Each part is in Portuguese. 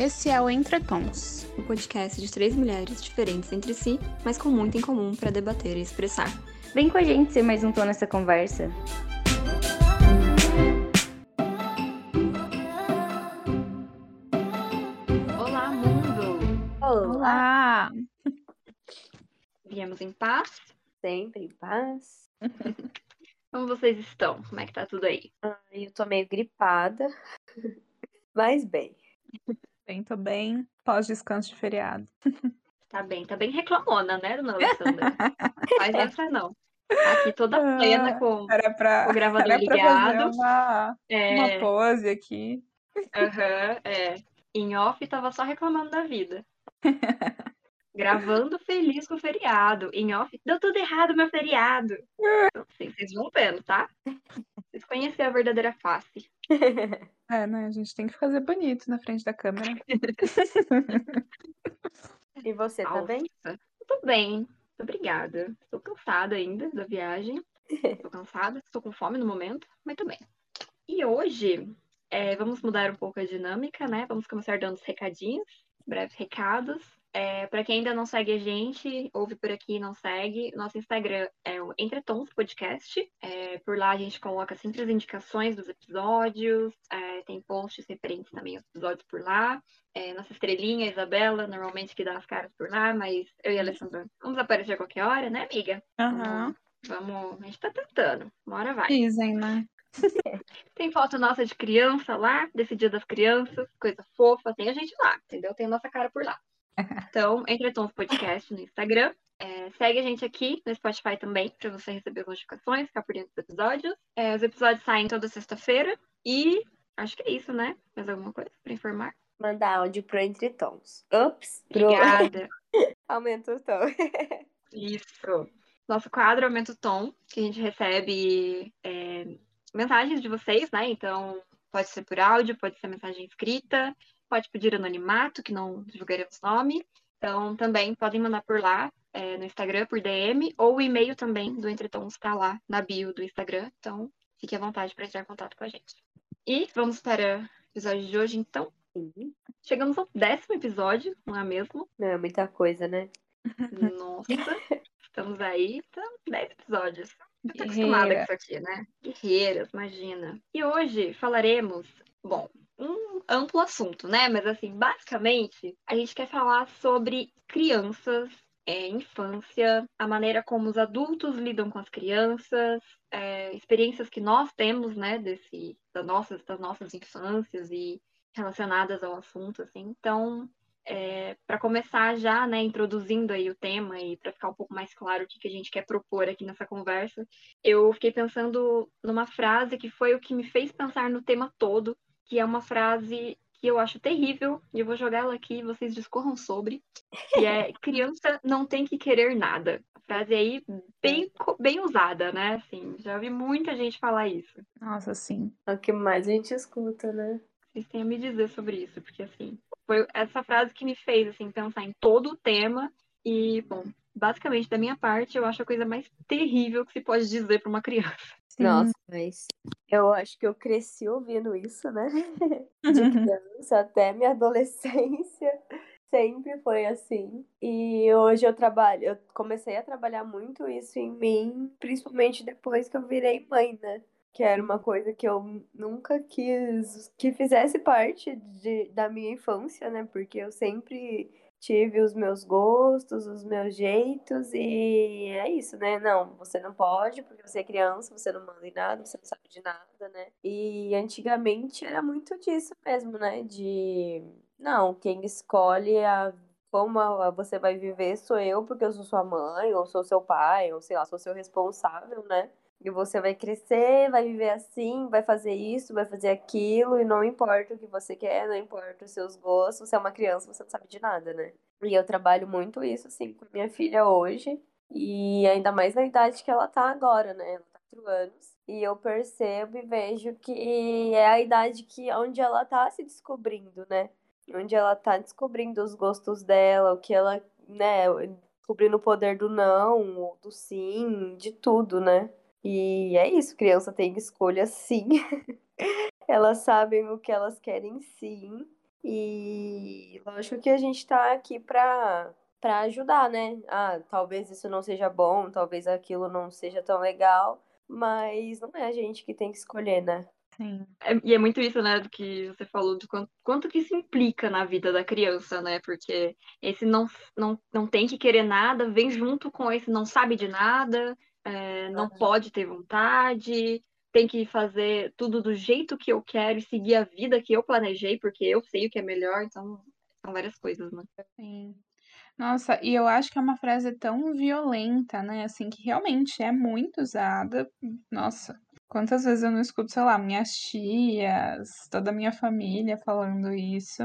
Esse é o Entretons, o podcast de três mulheres diferentes entre si, mas com muito em comum para debater e expressar. Vem com a gente ser mais um tom nessa conversa. Olá, mundo! Olá! Viemos em paz? Sempre em paz. Como vocês estão? Como é que tá tudo aí? Ai, eu tô meio gripada, mas bem. Bem, tô bem. Pós-descanso de feriado. Tá bem, tá bem reclamona, né, dona Alessandra? Faz essa não. Aqui toda plena com Era pra, o gravador era pra ligado. uma, É, uma pose aqui. aham, é. Em off tava só reclamando da vida. Gravando feliz com o feriado. Em off, deu tudo errado meu feriado. Então, assim, vocês vão vendo, tá? Vocês conhecem a verdadeira face. É, né? A gente tem que fazer bonito na frente da câmera. E você, tá bem? Tô bem, obrigada. Estou cansada ainda da viagem. Estou cansada, estou com fome no momento, mas tô bem. E hoje, é, vamos mudar um pouco a dinâmica, né? Vamos começar dando os recadinhos, breves recados. É, para quem ainda não segue a gente, ouve por aqui e não segue, nosso Instagram é o Entretons Podcast. É, por lá a gente coloca sempre as indicações dos episódios, é, tem posts referentes também aos episódios por lá. É, nossa estrelinha, a Isabela, normalmente que dá as caras por lá, mas eu e a Alessandra vamos aparecer a qualquer hora, né, amiga? Aham. Vamos, a gente tá tentando, uma hora vai. Dizem, né? Tem foto nossa de criança lá, desse dia das crianças, coisa fofa, tem a gente lá, entendeu? Tem a nossa cara por lá. Então, Entretons Podcast no Instagram. É, segue a gente aqui no Spotify também, para você receber as notificações, ficar por dentro dos episódios. É, os episódios saem toda sexta-feira. E acho que é isso, né? Mais alguma coisa para informar? Mandar áudio pro Entre Tons. Ups, pro... Obrigada. Aumenta o tom. Isso. Nosso quadro Aumenta o Tom, que a gente recebe é, mensagens de vocês, né? Então, pode ser por áudio, pode ser mensagem escrita, pode pedir anonimato, que não divulgaremos nome. Então, também podem mandar por lá, é, no Instagram, por DM, ou o e-mail também do Entretons está lá na bio do Instagram. Então, fique à vontade para entrar em contato com a gente. E vamos para o episódio de hoje, então. Sim. Chegamos ao décimo episódio, não é mesmo? Não é muita coisa, né? Nossa, estamos aí, estamos 10 episódios. Já tô acostumada com Guerreira. isso aqui, né? Guerreiras, imagina. E hoje falaremos, bom, um amplo assunto, né? Mas assim, basicamente, a gente quer falar sobre crianças, é, infância, a maneira como os adultos lidam com as crianças, é, experiências que nós temos, né, desse, das nossas, das nossas infâncias e relacionadas ao assunto, assim. Então, para começar já, né, introduzindo aí o tema e para ficar um pouco mais claro o que, que a gente quer propor aqui nessa conversa, eu fiquei pensando numa frase que foi o que me fez pensar no tema todo, que é uma frase que eu acho terrível, e eu vou jogar ela aqui e vocês discorram sobre, que é criança não tem que querer nada. A frase aí bem, co- bem usada, né? Assim, já vi muita gente falar isso. Nossa, sim. É o que mais a gente escuta, né? Vocês têm a me dizer sobre isso, porque assim, foi essa frase que me fez assim pensar em todo o tema e, bom, basicamente da minha parte, eu acho a coisa mais terrível que se pode dizer para uma criança. Sim. Nossa, mas eu acho que eu cresci ouvindo isso, né? De criança até minha adolescência. Sempre foi assim. E hoje eu trabalho, eu comecei a trabalhar muito isso em mim, principalmente depois que eu virei mãe, né? Que era uma coisa que eu nunca quis que fizesse parte de, da minha infância, né? Porque eu sempre tive os meus gostos, os meus jeitos, e é isso, né? Não, você não pode, porque você é criança, você não manda em nada, você não sabe de nada, né? E antigamente era muito disso mesmo, né? De não, quem escolhe a como você vai viver sou eu, porque eu sou sua mãe, ou sou seu pai, ou sei lá, sou seu responsável, né? E você vai crescer, vai viver assim, vai fazer isso, vai fazer aquilo, e não importa o que você quer, não importa os seus gostos, você é uma criança, você não sabe de nada, né? E eu trabalho muito isso, assim, com minha filha hoje, e ainda mais na idade que ela tá agora, né? Ela tá quatro anos. E eu percebo e vejo que é a idade que onde ela tá se descobrindo, né? Onde ela tá descobrindo os gostos dela, o que ela, né, descobrindo o poder do não, do sim, de tudo, né? E é isso, criança tem escolha sim. Elas sabem o que elas querem sim. E lógico que a gente tá aqui pra, pra ajudar, né? Ah, talvez isso não seja bom, talvez aquilo não seja tão legal, mas não é a gente que tem que escolher, né? Sim. É- e é muito isso, né, do que você falou, do quanto, quanto que isso implica na vida da criança, né? Porque esse não, não, não tem que querer nada, vem junto com esse não sabe de nada, é, não pode ter vontade, tem que fazer tudo do jeito que eu quero e seguir a vida que eu planejei, porque eu sei o que é melhor, então são várias coisas, né? Sim. Nossa, e eu acho que é uma frase tão violenta, né? Assim, que realmente é muito usada. Nossa, quantas vezes eu não escuto, sei lá, minhas tias, toda a minha família falando isso.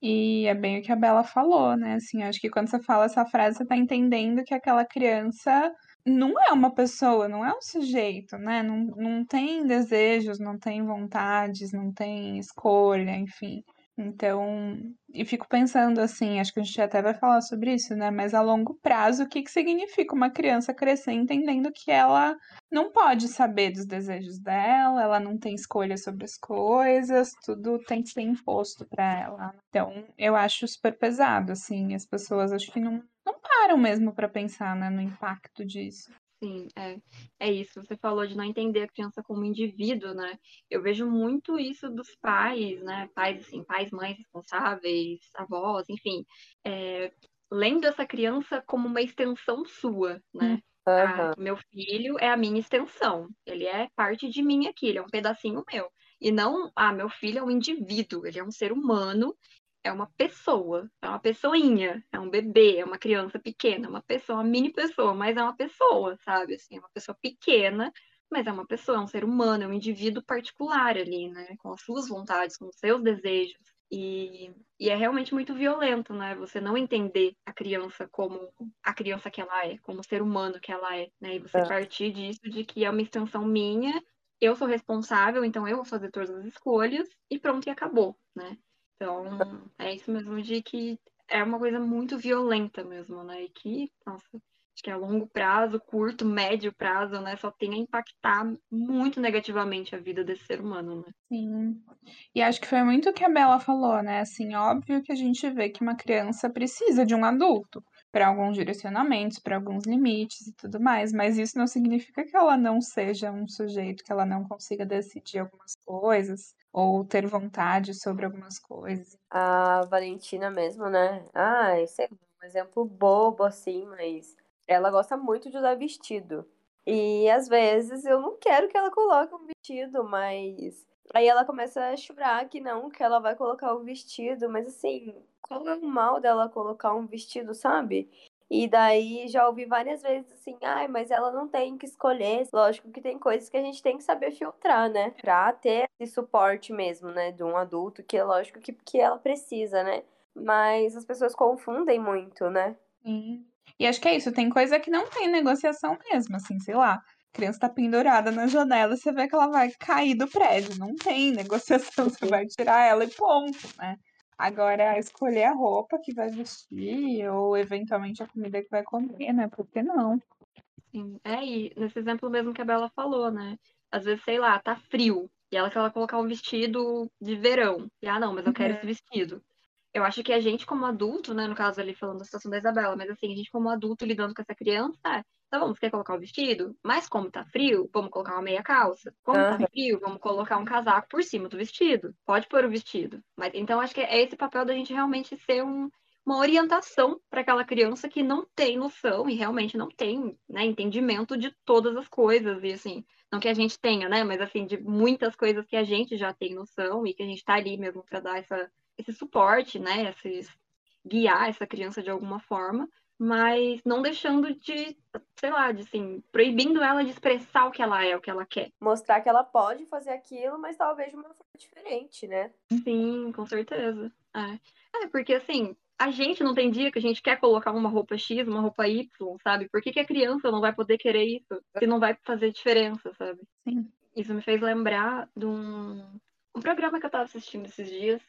E é bem o que a Bela falou, né? Assim, eu acho que quando você fala essa frase, você tá entendendo que aquela criança não é uma pessoa, não é um sujeito, né? Não, não tem desejos, não tem vontades, não tem escolha, enfim. Então, e fico pensando assim, acho que a gente até vai falar sobre isso, né? Mas a longo prazo, o que que significa uma criança crescer entendendo que ela não pode saber dos desejos dela, ela não tem escolha sobre as coisas, tudo tem que ser imposto para ela. Então, eu acho super pesado, assim, as pessoas acho que não, não param mesmo para pensar, né, no impacto disso. Sim, é, é isso. Você falou de não entender a criança como indivíduo, né? Eu vejo muito isso dos pais, né? Pais, assim, pais, mães responsáveis, avós, enfim, é, lendo essa criança como uma extensão sua, né? Ah, Aham. meu filho é a minha extensão, ele é parte de mim aqui, ele é um pedacinho meu. E não, ah, meu filho é um indivíduo, ele é um ser humano, é uma pessoa, é uma pessoinha, é um bebê, é uma criança pequena, é uma pessoa, uma mini pessoa, mas é uma pessoa, sabe? Assim, é uma pessoa pequena, mas é uma pessoa, é um ser humano, é um indivíduo particular ali, né? Com as suas vontades, com os seus desejos. E, e é realmente muito violento, né? Você não entender a criança como a criança que ela é, como o ser humano que ela é, né? E você É. partir disso de que é uma extensão minha, eu sou responsável, então eu vou fazer todas as escolhas e pronto, e acabou, né? Então, é isso mesmo de que é uma coisa muito violenta mesmo, né? E que, nossa, acho que a longo prazo, curto, médio prazo, né, só tem a impactar muito negativamente a vida desse ser humano, né? Sim. E acho que foi muito o que a Bela falou, né? Assim, óbvio que a gente vê que uma criança precisa de um adulto para alguns direcionamentos, para alguns limites e tudo mais, mas isso não significa que ela não seja um sujeito, que ela não consiga decidir algumas coisas ou ter vontade sobre algumas coisas. A Valentina mesmo, né? Ah, esse é um exemplo bobo, assim, mas ela gosta muito de usar vestido. E às vezes eu não quero que ela coloque um vestido, mas aí ela começa a chorar que não, que ela vai colocar o vestido, mas assim, qual é o mal dela colocar um vestido, sabe? E daí já ouvi várias vezes assim, ai, mas ela não tem que escolher. Lógico que tem coisas que a gente tem que saber filtrar, né? Pra ter esse suporte mesmo, né? De um adulto, que é lógico que, que ela precisa, né? Mas as pessoas confundem muito, né? Sim. E acho que é isso, tem coisa que não tem negociação mesmo, assim, sei lá. A criança tá pendurada na janela, você vê que ela vai cair do prédio. Não tem negociação, você vai tirar ela e ponto, né? Agora, escolher a roupa que vai vestir, ou eventualmente a comida que vai comer, né? Por que não? Sim, é, e nesse exemplo mesmo que a Bela falou, né? Às vezes, sei lá, tá frio, e ela quer ela colocar um vestido de verão. E, ah, não, mas eu quero Uhum. esse vestido. Eu acho que a gente, como adulto, né, no caso ali falando da situação da Isabela, mas assim, a gente como adulto lidando com essa criança, tá bom, você quer colocar o vestido? Mas como tá frio, vamos colocar uma meia calça. Como tá Aham. frio, vamos colocar um casaco por cima do vestido. Pode pôr o vestido. Mas então acho que é esse papel da gente realmente ser um, uma orientação para aquela criança que não tem noção e realmente não tem, né, entendimento de todas as coisas e assim, não que a gente tenha, né, mas assim de muitas coisas que a gente já tem noção e que a gente tá ali mesmo para dar essa, esse suporte, né, esses guiar essa criança de alguma forma, mas não deixando de, sei lá, de assim, proibindo ela de expressar o que ela é, o que ela quer. Mostrar que ela pode fazer aquilo, mas talvez de uma forma diferente, né? Sim, com certeza. É. é, porque assim, a gente não tem dia que a gente quer colocar uma roupa X, uma roupa Y, sabe? Por que, que a criança não vai poder querer isso? Se não vai fazer diferença, sabe? Sim. Isso me fez lembrar de um, um programa que eu tava assistindo esses dias,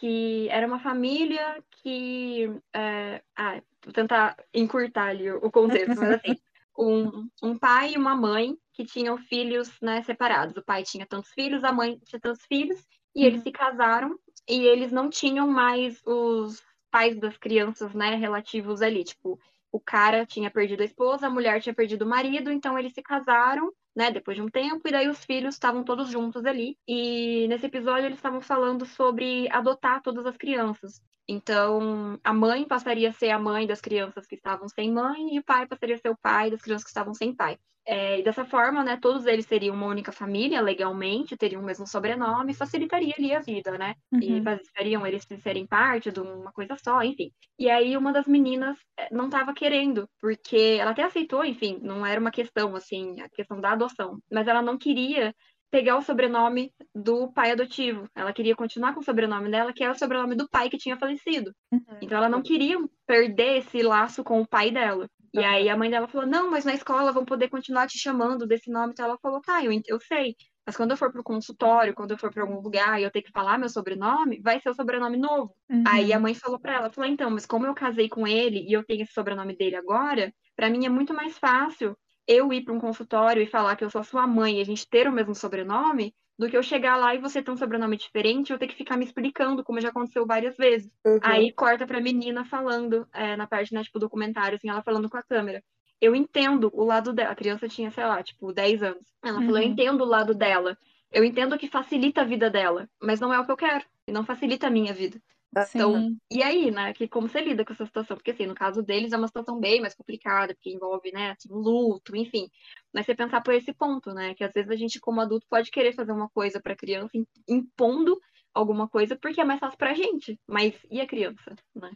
que era uma família que. É... Ah, vou tentar encurtar ali o contexto, mas assim, um, um pai e uma mãe que tinham filhos né, separados. O pai tinha tantos filhos, a mãe tinha tantos filhos, e eles Uhum. se casaram e eles não tinham mais os pais das crianças, né, relativos ali, tipo, o cara tinha perdido a esposa, a mulher tinha perdido o marido, então eles se casaram, né, depois de um tempo, e daí os filhos estavam todos juntos ali. E nesse episódio eles estavam falando sobre adotar todas as crianças. Então, a mãe passaria a ser a mãe das crianças que estavam sem mãe, e o pai passaria a ser o pai das crianças que estavam sem pai. É, e dessa forma, né, todos eles seriam uma única família, legalmente, teriam o mesmo sobrenome, facilitaria ali a vida, né? Uhum. E fariam eles serem parte de uma coisa só, enfim. E aí uma das meninas eh, não estava querendo, porque ela até aceitou, enfim, não era uma questão, assim, a questão da adoção, mas ela não queria pegar o sobrenome do pai adotivo. Ela queria continuar com o sobrenome dela, que era o sobrenome do pai que tinha falecido. Uhum. Então ela não queria perder esse laço com o pai dela. E aí a mãe dela falou: Não, mas na escola vão poder continuar te chamando desse nome. Então ela falou: Tá, eu, eu sei. Mas quando eu for pro consultório, quando eu for para algum lugar e eu ter que falar meu sobrenome, vai ser o sobrenome novo. Uhum. Aí a mãe falou para ela, falou, então, mas como eu casei com ele e eu tenho esse sobrenome dele agora, para mim é muito mais fácil eu ir para um consultório e falar que eu sou sua mãe e a gente ter o mesmo sobrenome, do que eu chegar lá e você ter um sobrenome diferente eu ter que ficar me explicando, como já aconteceu várias vezes. Uhum. Aí corta pra menina falando, é, na parte, né, tipo, documentário, assim, ela falando com a câmera. Eu entendo o lado dela. A criança tinha, sei lá, tipo, 10 anos. Ela falou, eu Uhum. entendo o lado dela. Eu entendo que facilita a vida dela, mas não é o que eu quero. E não facilita a minha vida. Então, Sim. e aí, né, que como você lida com essa situação? Porque, assim, no caso deles é uma situação bem mais complicada, porque envolve, né, assim, luto, enfim. Mas você pensar por esse ponto, né, que às vezes a gente, como adulto, pode querer fazer uma coisa pra criança, im- impondo alguma coisa, porque é mais fácil pra gente. Mas e a criança, né?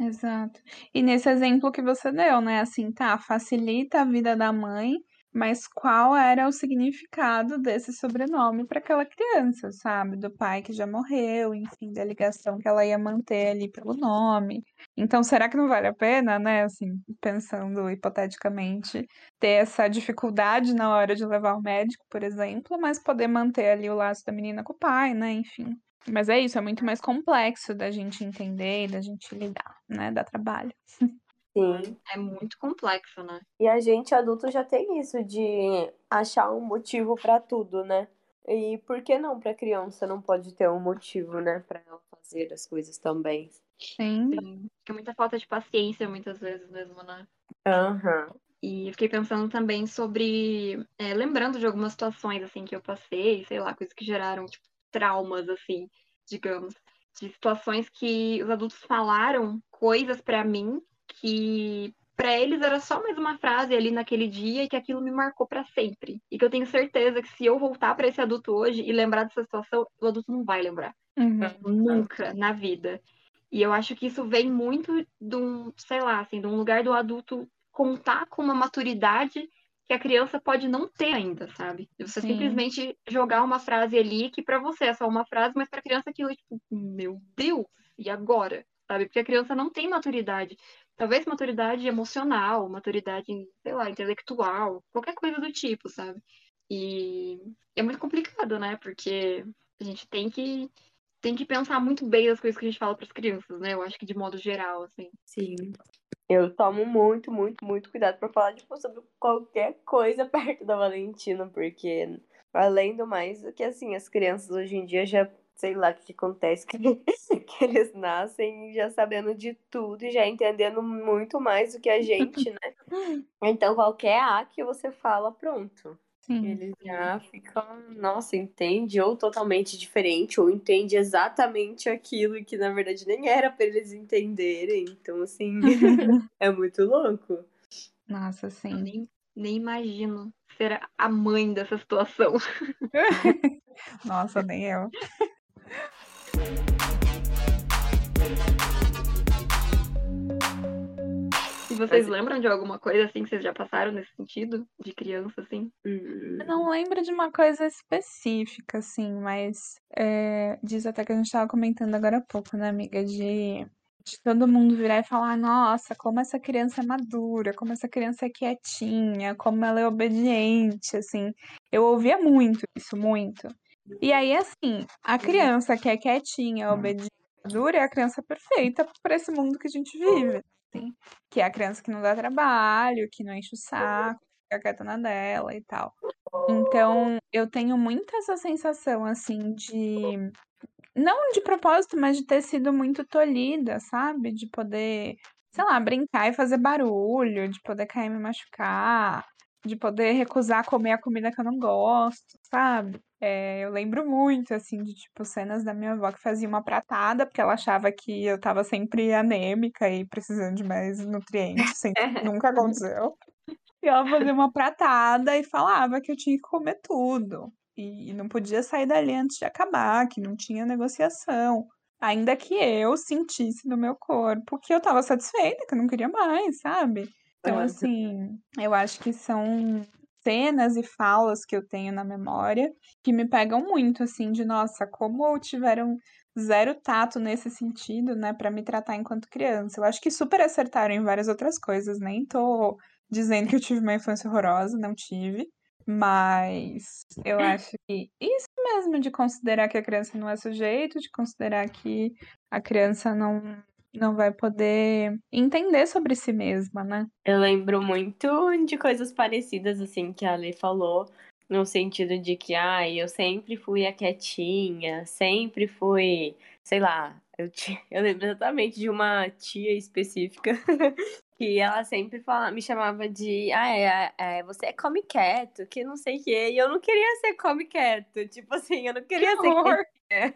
Exato. E nesse exemplo que você deu, né? Assim, tá, facilita a vida da mãe, mas qual era o significado desse sobrenome para aquela criança, sabe? Do pai que já morreu, enfim, da ligação que ela ia manter ali pelo nome. Então, será que não vale a pena, né? Assim, pensando hipoteticamente, ter essa dificuldade na hora de levar ao médico, por exemplo, mas poder manter ali o laço da menina com o pai, né? Enfim. Mas é isso, é muito mais complexo da gente entender e da gente lidar, né? Dá trabalho. Sim. É muito complexo, né? E a gente adulto já tem isso de achar um motivo pra tudo, né? E por que não pra criança não pode ter um motivo, né, Pra ela fazer as coisas também? Sim. Sim. Fica muita falta de paciência, muitas vezes mesmo, né? Aham. E eu fiquei pensando também sobre, é, lembrando de algumas situações, assim, que eu passei, sei lá, coisas que geraram, tipo, traumas, assim, digamos, de situações que os adultos falaram coisas pra mim que pra eles era só mais uma frase ali naquele dia e que aquilo me marcou pra sempre. E que eu tenho certeza que se eu voltar pra esse adulto hoje e lembrar dessa situação, o adulto não vai lembrar. Uhum. Nunca na vida. E eu acho que isso vem muito de um, sei lá, assim, de um lugar do adulto contar com uma maturidade que a criança pode não ter ainda, sabe? De você Sim. simplesmente jogar uma frase ali que pra você é só uma frase, mas pra criança aquilo é tipo, meu Deus, e agora? Sabe? Porque a criança não tem maturidade. Talvez maturidade emocional, maturidade, sei lá, intelectual, qualquer coisa do tipo, sabe? E é muito complicado, né? Porque a gente tem que tem que pensar muito bem as coisas que a gente fala para as crianças, né? Eu acho que de modo geral, assim. Sim. Eu tomo muito, muito, muito cuidado pra falar tipo, sobre qualquer coisa perto da Valentina, porque além do mais, que assim, as crianças hoje em dia já, sei lá o que, que acontece, que, que eles nascem já sabendo de tudo e já entendendo muito mais do que a gente, né? Então qualquer A que você fala, pronto. Sim. Eles já ficam, nossa, entende ou totalmente diferente, ou entende exatamente aquilo que na verdade nem era pra eles entenderem. Então, assim, é muito louco. Nossa, sim. nem, nem imagino ser a mãe dessa situação. Nossa, nem eu. E vocês lembram de alguma coisa assim que vocês já passaram nesse sentido? De criança, assim? Hum, Eu não lembro de uma coisa específica, assim, mas é, diz até que a gente tava comentando agora há pouco, né, amiga? De, de todo mundo virar e falar, nossa, como essa criança é madura, como essa criança é quietinha, como ela é obediente, assim. Eu ouvia muito isso, muito. E aí, assim, a criança que é quietinha, obediente, madura, é a criança perfeita para esse mundo que a gente vive, assim. Que é a criança que não dá trabalho, que não enche o saco, fica quieta na dela e tal. Então, eu tenho muito essa sensação, assim, de não de propósito, mas de ter sido muito tolhida, sabe? De poder, sei lá, brincar e fazer barulho, de poder cair e me machucar, de poder recusar comer a comida que eu não gosto, sabe? É, eu lembro muito, assim, de, tipo, cenas da minha avó que fazia uma pratada, porque ela achava que eu tava sempre anêmica e precisando de mais nutrientes, sempre, nunca aconteceu. E ela fazia uma pratada e falava que eu tinha que comer tudo. E não podia sair dali antes de acabar, que não tinha negociação. Ainda que eu sentisse no meu corpo que eu tava satisfeita, que eu não queria mais, sabe? Então, assim, eu acho que são cenas e falas que eu tenho na memória que me pegam muito, assim, de nossa, como tiveram zero tato nesse sentido, né, para me tratar enquanto criança. Eu acho que super acertaram em várias outras coisas, nem tô dizendo que eu tive uma infância horrorosa, não tive. Mas eu acho que isso mesmo de considerar que a criança não é sujeito, de considerar que a criança não não vai poder entender sobre si mesma, né? Eu lembro muito de coisas parecidas, assim, que a Lei falou, no sentido de que, ah, eu sempre fui a quietinha, sempre fui, sei lá, eu, eu lembro exatamente de uma tia específica que ela sempre fala, me chamava de, ah, é, é, você é come quieto, que não sei o quê, e eu não queria ser come quieto, tipo assim, eu não queria que ser horror.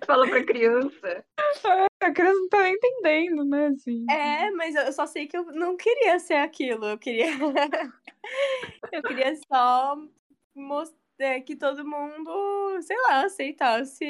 Falou pra criança. A criança não tá nem entendendo, né? Assim. É, mas eu só sei que eu não queria ser aquilo. Eu queria. eu queria só mostrar que todo mundo, sei lá, aceitasse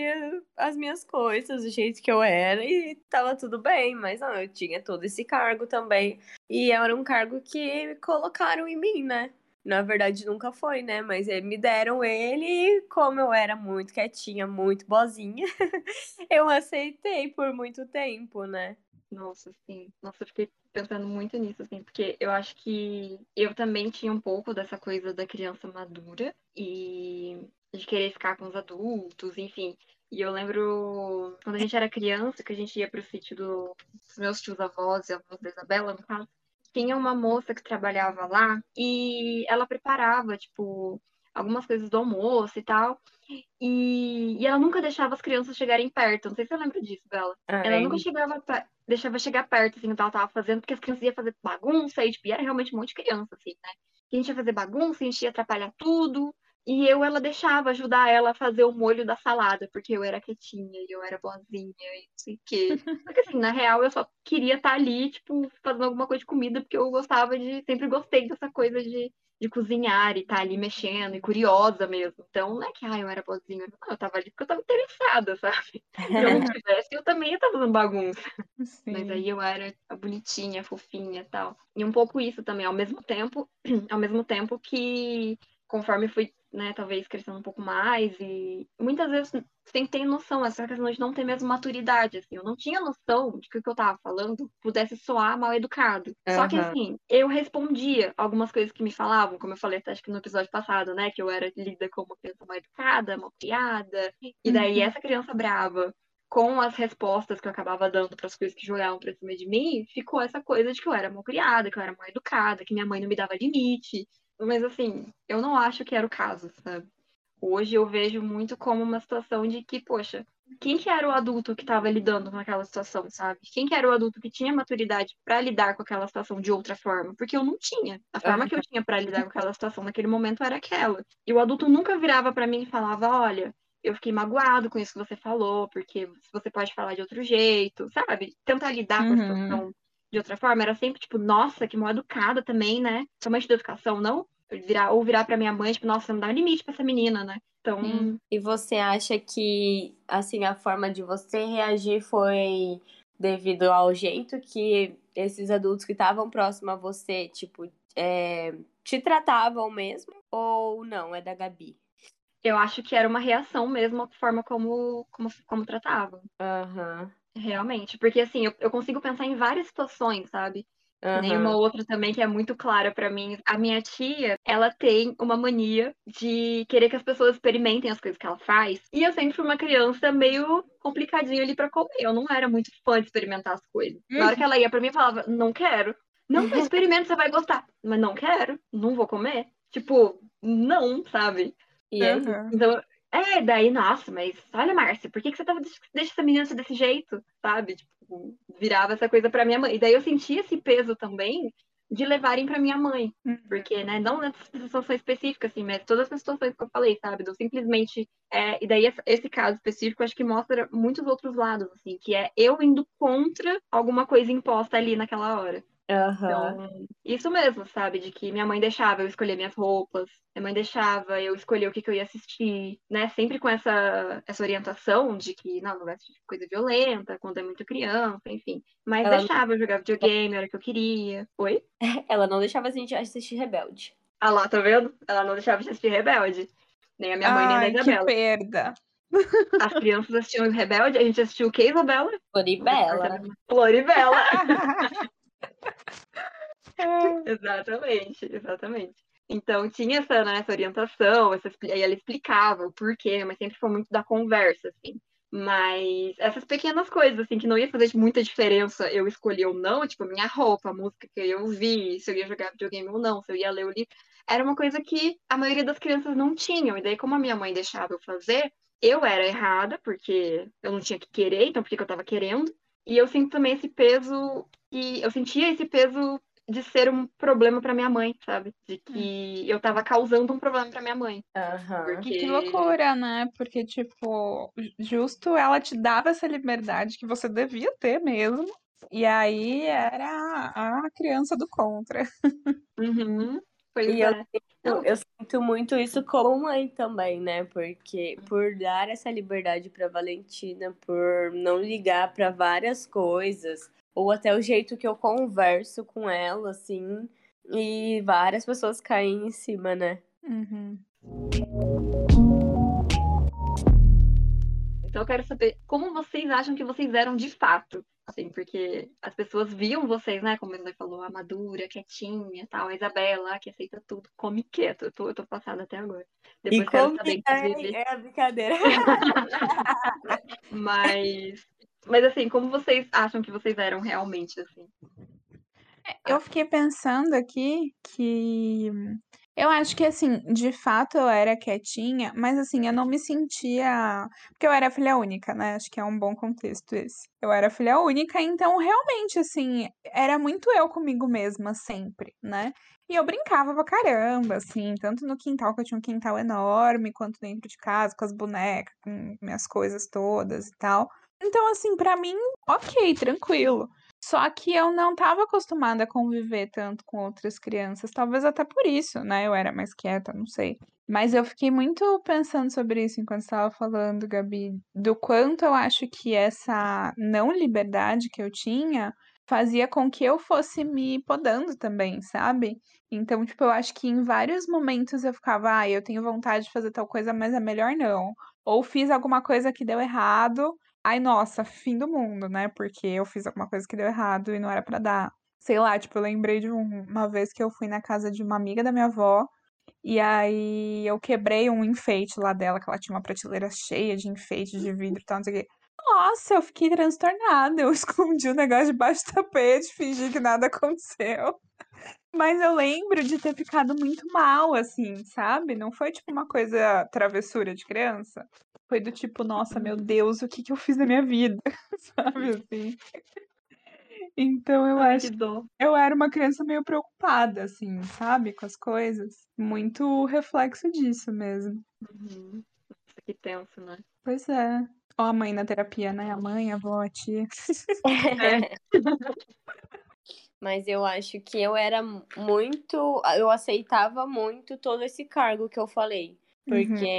as minhas coisas, do jeito que eu era, e tava tudo bem. Mas não, eu tinha todo esse cargo também. E era um cargo que colocaram em mim, né? Na verdade, nunca foi, né? Mas me deram ele como eu era muito quietinha, muito bozinha, eu aceitei por muito tempo, né? Nossa, sim. Nossa, fiquei pensando muito nisso, assim, porque eu acho que eu também tinha um pouco dessa coisa da criança madura e de querer ficar com os adultos, enfim. E eu lembro quando a gente era criança, que a gente ia pro sítio do, dos meus tios avós e a avó da Isabela, no caso tinha uma moça que trabalhava lá e ela preparava, tipo, algumas coisas do almoço e tal. E, e ela nunca deixava as crianças chegarem perto. Não sei se você lembra disso, Bela. Ah, ela nunca chegava deixava chegar perto, assim, do que ela tava fazendo, porque as crianças iam fazer bagunça e, tipo, e era realmente um monte de criança, assim, né? E a gente ia fazer bagunça, a gente ia atrapalhar tudo. E eu, ela deixava ajudar ela a fazer o molho da salada, porque eu era quietinha e eu era boazinha e não sei o quê. Porque assim, na real, eu só queria estar tá ali, tipo, fazendo alguma coisa de comida, porque eu gostava de. Sempre gostei dessa coisa de, de cozinhar e estar tá ali mexendo e curiosa mesmo. Então, não é que, ah, eu era boazinha. Não, eu tava ali porque eu tava interessada, sabe? Se eu não tivesse, eu também ia estar fazendo bagunça. Sim. Mas aí eu era bonitinha, fofinha e tal. E um pouco isso também, ao mesmo tempo, ao mesmo tempo que conforme fui né, talvez crescendo um pouco mais e muitas vezes que ter noção, essa questão de não ter mesmo maturidade, assim, eu não tinha noção de que o que eu tava falando pudesse soar mal educado. Uhum. Só que assim, eu respondia algumas coisas que me falavam, como eu falei até acho que no episódio passado, né, que eu era lida como uma criança mal educada, mal criada, e daí uhum. essa criança brava com as respostas que eu acabava dando para as coisas que jogavam para cima de mim, ficou essa coisa de que eu era mal criada, que eu era mal educada, que minha mãe não me dava limite, mas assim, eu não acho que era o caso, sabe? Hoje eu vejo muito como uma situação de que, poxa, quem que era o adulto que estava lidando com aquela situação, sabe? Quem que era o adulto que tinha maturidade para lidar com aquela situação de outra forma? Porque eu não tinha. A forma que eu tinha para lidar com aquela situação naquele momento era aquela. E o adulto nunca virava para mim e falava: "Olha, eu fiquei magoado com isso que você falou, porque você pode falar de outro jeito", sabe? Tentar lidar uhum. com a uhum. situação de outra forma era sempre tipo, nossa, que mal educada também, né? Somente de educação, não virar, ou virar para minha mãe, tipo, nossa, não dá limite para essa menina, né? Então. Hum. E você acha que, assim, a forma de você reagir foi devido ao jeito que esses adultos que estavam próximos a você, tipo, é, te tratavam mesmo? Ou não? É da Gabi? Eu acho que era uma reação mesmo à forma como, como, como tratavam. Aham. Uhum. Realmente, porque assim, eu, eu consigo pensar em várias situações, sabe? Uhum. Nem uma outra também que é muito clara para mim. A minha tia, ela tem uma mania de querer que as pessoas experimentem as coisas que ela faz. E eu sempre fui uma criança meio complicadinha ali para comer. Eu não era muito fã de experimentar as coisas. Uhum. Na hora que ela ia para mim, falava: "Não quero". Não, experimenta, você vai gostar. Mas não quero, não vou comer. Tipo, não, sabe? E uhum. Então, É, daí, nossa, mas olha, Márcia, por que, que você tava, deixa essa menina ser desse jeito, sabe? Tipo, virava essa coisa pra minha mãe. E daí eu sentia esse peso também de levarem para minha mãe. Uhum. Porque, né, não nessa situação específica, assim, mas todas as situações que eu falei, sabe? Do simplesmente. É, e daí, esse caso específico, acho que mostra muitos outros lados, assim, que é eu indo contra alguma coisa imposta ali naquela hora. Uhum. Então, isso mesmo, sabe? De que minha mãe deixava eu escolher minhas roupas, minha mãe deixava eu escolher o que, que eu ia assistir, né? Sempre com essa, essa orientação de que não, não vai assistir coisa violenta quando é muito criança, enfim. Mas Ela deixava não... eu jogar videogame a hora que eu queria. Oi? Ela não deixava a gente assistir Rebelde. Ah lá, tá vendo? Ela não deixava a gente assistir Rebelde. Nem a minha mãe, Ai, nem a Isabela. Que perda. As crianças assistiam Rebelde, a gente assistiu o que, Isabela? Floribela. Floribela. exatamente, exatamente. Então tinha essa, né, essa orientação, essa, aí ela explicava o porquê, mas sempre foi muito da conversa, assim. Mas essas pequenas coisas, assim, que não ia fazer muita diferença eu escolher ou não, tipo, minha roupa, a música que eu ouvi, se eu ia jogar videogame ou não, se eu ia ler o livro, era uma coisa que a maioria das crianças não tinham. E daí, como a minha mãe deixava eu fazer, eu era errada, porque eu não tinha que querer, então por que eu tava querendo? E eu sinto também esse peso, e eu sentia esse peso de ser um problema para minha mãe, sabe? De que eu tava causando um problema para minha mãe. Uhum. Porque... Que loucura, né? Porque, tipo, justo ela te dava essa liberdade que você devia ter mesmo. E aí era a criança do contra. Uhum. Pois e é. eu, eu sinto muito isso como mãe também, né? Porque por dar essa liberdade para Valentina, por não ligar para várias coisas, ou até o jeito que eu converso com ela, assim, e várias pessoas caem em cima, né? Uhum. Então eu quero saber como vocês acham que vocês eram de fato. Assim, porque as pessoas viam vocês, né? Como ele falou, a madura, quietinha, tal, a Isabela, que aceita tudo, come quieto. Eu tô, eu tô passada até agora. Depois e quero saber, inclusive. É, é a brincadeira. mas, mas assim, como vocês acham que vocês eram realmente, assim? É, eu fiquei pensando aqui que eu acho que, assim, de fato eu era quietinha, mas, assim, eu não me sentia. Porque eu era filha única, né? Acho que é um bom contexto esse. Eu era filha única, então realmente, assim, era muito eu comigo mesma sempre, né? E eu brincava pra caramba, assim, tanto no quintal, que eu tinha um quintal enorme, quanto dentro de casa, com as bonecas, com minhas coisas todas e tal. Então, assim, para mim, ok, tranquilo. Só que eu não estava acostumada a conviver tanto com outras crianças, talvez até por isso, né? Eu era mais quieta, não sei. Mas eu fiquei muito pensando sobre isso enquanto estava falando, Gabi, do quanto eu acho que essa não liberdade que eu tinha fazia com que eu fosse me podando também, sabe? Então, tipo, eu acho que em vários momentos eu ficava, ah, eu tenho vontade de fazer tal coisa, mas é melhor não. Ou fiz alguma coisa que deu errado, Ai, nossa, fim do mundo, né? Porque eu fiz alguma coisa que deu errado e não era para dar. Sei lá, tipo, eu lembrei de um, uma vez que eu fui na casa de uma amiga da minha avó. E aí eu quebrei um enfeite lá dela, que ela tinha uma prateleira cheia de enfeite de vidro e tal, não sei o quê. Nossa, eu fiquei transtornada. Eu escondi o negócio debaixo do tapete, fingi que nada aconteceu. Mas eu lembro de ter ficado muito mal, assim, sabe? Não foi tipo uma coisa travessura de criança. Foi do tipo, nossa, meu uhum. Deus, o que, que eu fiz na minha vida? Sabe assim? Então eu Ai, acho que eu era uma criança meio preocupada, assim, sabe, com as coisas. Muito reflexo disso mesmo. Uhum. Que tenso, né? Pois é. Ó, a mãe na terapia, né? A mãe, a avó, a tia. É. Mas eu acho que eu era muito. Eu aceitava muito todo esse cargo que eu falei. Porque uhum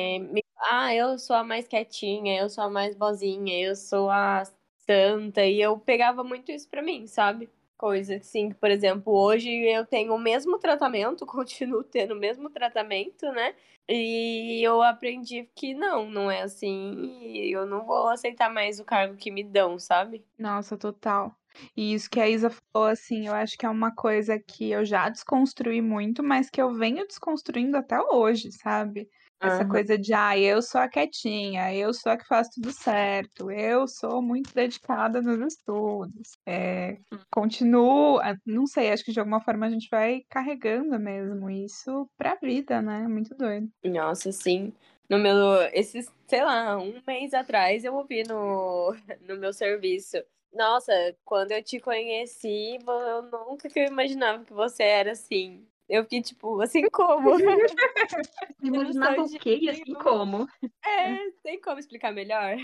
ah, eu sou a mais quietinha, eu sou a mais bozinha, eu sou a santa, e eu pegava muito isso pra mim, sabe? Coisa assim, que, por exemplo, hoje eu tenho o mesmo tratamento, continuo tendo o mesmo tratamento, né? E eu aprendi que não, não é assim, e eu não vou aceitar mais o cargo que me dão, sabe? Nossa, total. E isso que a Isa falou, assim, eu acho que é uma coisa que eu já desconstruí muito, mas que eu venho desconstruindo até hoje, sabe? Essa uhum. coisa de, ah, eu sou a quietinha, eu sou a que faz tudo certo, eu sou muito dedicada nos estudos. É, continuo, não sei, acho que de alguma forma a gente vai carregando mesmo isso pra vida, né? Muito doido. Nossa, sim. No meu, esses, sei lá, um mês atrás eu ouvi no, no meu serviço. Nossa, quando eu te conheci, eu nunca que eu imaginava que você era assim. Eu fiquei tipo, assim como? Imaginava o quê e assim como? É, tem como explicar melhor?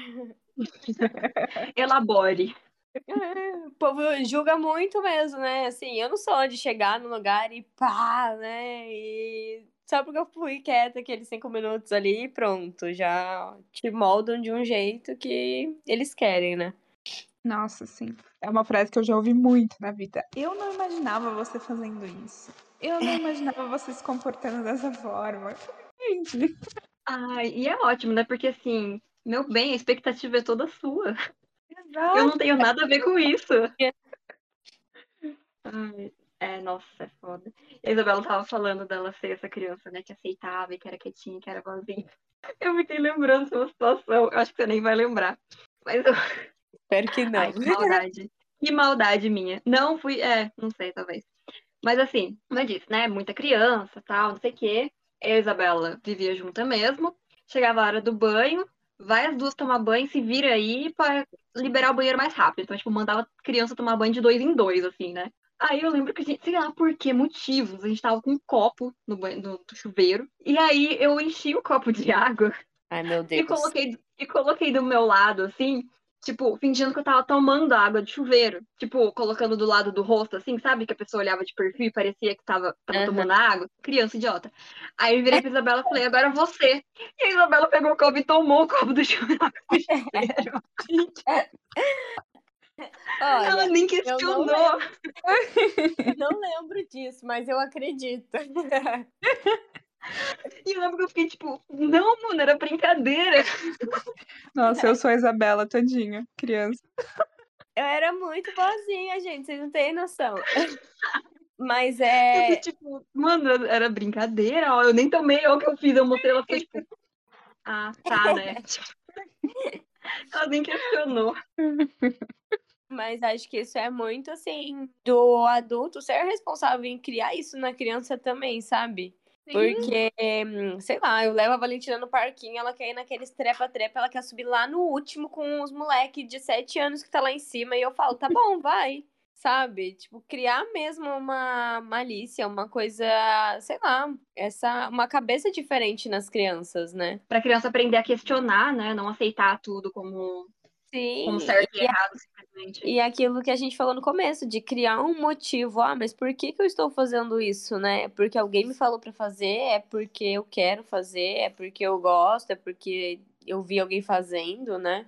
Elabore. É, o povo julga muito mesmo, né? Assim, eu não sou de chegar no lugar e pá, né? E só porque eu fui quieta aqueles cinco minutos ali e pronto, já te moldam de um jeito que eles querem, né? Nossa, sim. É uma frase que eu já ouvi muito na vida. Eu não imaginava você fazendo isso. Eu não imaginava você se comportando dessa forma. Gente. Ai, e é ótimo, né? Porque assim, meu bem, a expectativa é toda sua. Exato. Eu não tenho nada a ver com isso. Ai, é, nossa, é foda. A Isabela tava falando dela ser essa criança, né? Que aceitava e que era quietinha, que era boazinha. Eu fiquei lembrando de uma situação, eu acho que você nem vai lembrar. Mas eu. Espero que não. Ai, que maldade. Que maldade minha. Não fui. É, não sei, talvez. Mas assim, como eu disse, né? Muita criança, tal, não sei o quê. Eu e a Isabela vivia junto mesmo. Chegava a hora do banho, vai as duas tomar banho, se vira aí pra liberar o banheiro mais rápido. Então, tipo, mandava criança tomar banho de dois em dois, assim, né? Aí eu lembro que a gente, sei lá por que motivos, a gente tava com um copo no, banho, no chuveiro. E aí eu enchi o copo de água. Ai, meu Deus. E coloquei, e coloquei do meu lado, assim, tipo, fingindo que eu tava tomando água de chuveiro. Tipo, colocando do lado do rosto, assim, sabe? Que a pessoa olhava de perfil e parecia que tava, tava uhum. tomando água. Criança idiota. Aí eu virei pra Isabela e falei, agora você. E a Isabela pegou o copo e tomou o copo do chuveiro. Olha, Ela nem questionou. Eu não, lembro, não lembro disso, mas eu acredito. E eu lembro que eu fiquei tipo, não, mano, era brincadeira. Nossa, eu sou a Isabela todinha, criança. Eu era muito boazinha, gente, vocês não têm noção. Mas é. Eu tipo, mano, era brincadeira, ó. Eu nem tomei, ó, o que eu fiz. Eu mostrei ela, foi tipo. Ah, tá, né? ela nem questionou. Mas acho que isso é muito assim do adulto ser responsável em criar isso na criança também, sabe? Porque, sei lá, eu levo a Valentina no parquinho, ela quer ir naqueles trepa-trepa, ela quer subir lá no último com os moleques de sete anos que tá lá em cima. E eu falo, tá bom, vai. Sabe? Tipo, criar mesmo uma malícia, uma coisa, sei lá, essa uma cabeça diferente nas crianças, né? Pra criança aprender a questionar, né? Não aceitar tudo como Sim. Como certo e, e errado, E aquilo que a gente falou no começo, de criar um motivo. Ah, mas por que, que eu estou fazendo isso, né? É porque alguém me falou para fazer, é porque eu quero fazer, é porque eu gosto, é porque eu vi alguém fazendo, né?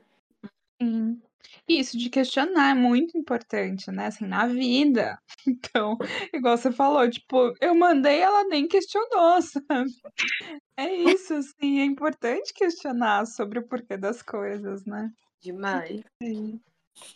Sim. Isso de questionar é muito importante, né? Assim, na vida. Então, igual você falou, tipo, eu mandei, ela nem questionou, sabe? É isso, assim, é importante questionar sobre o porquê das coisas, né? Demais. Sim.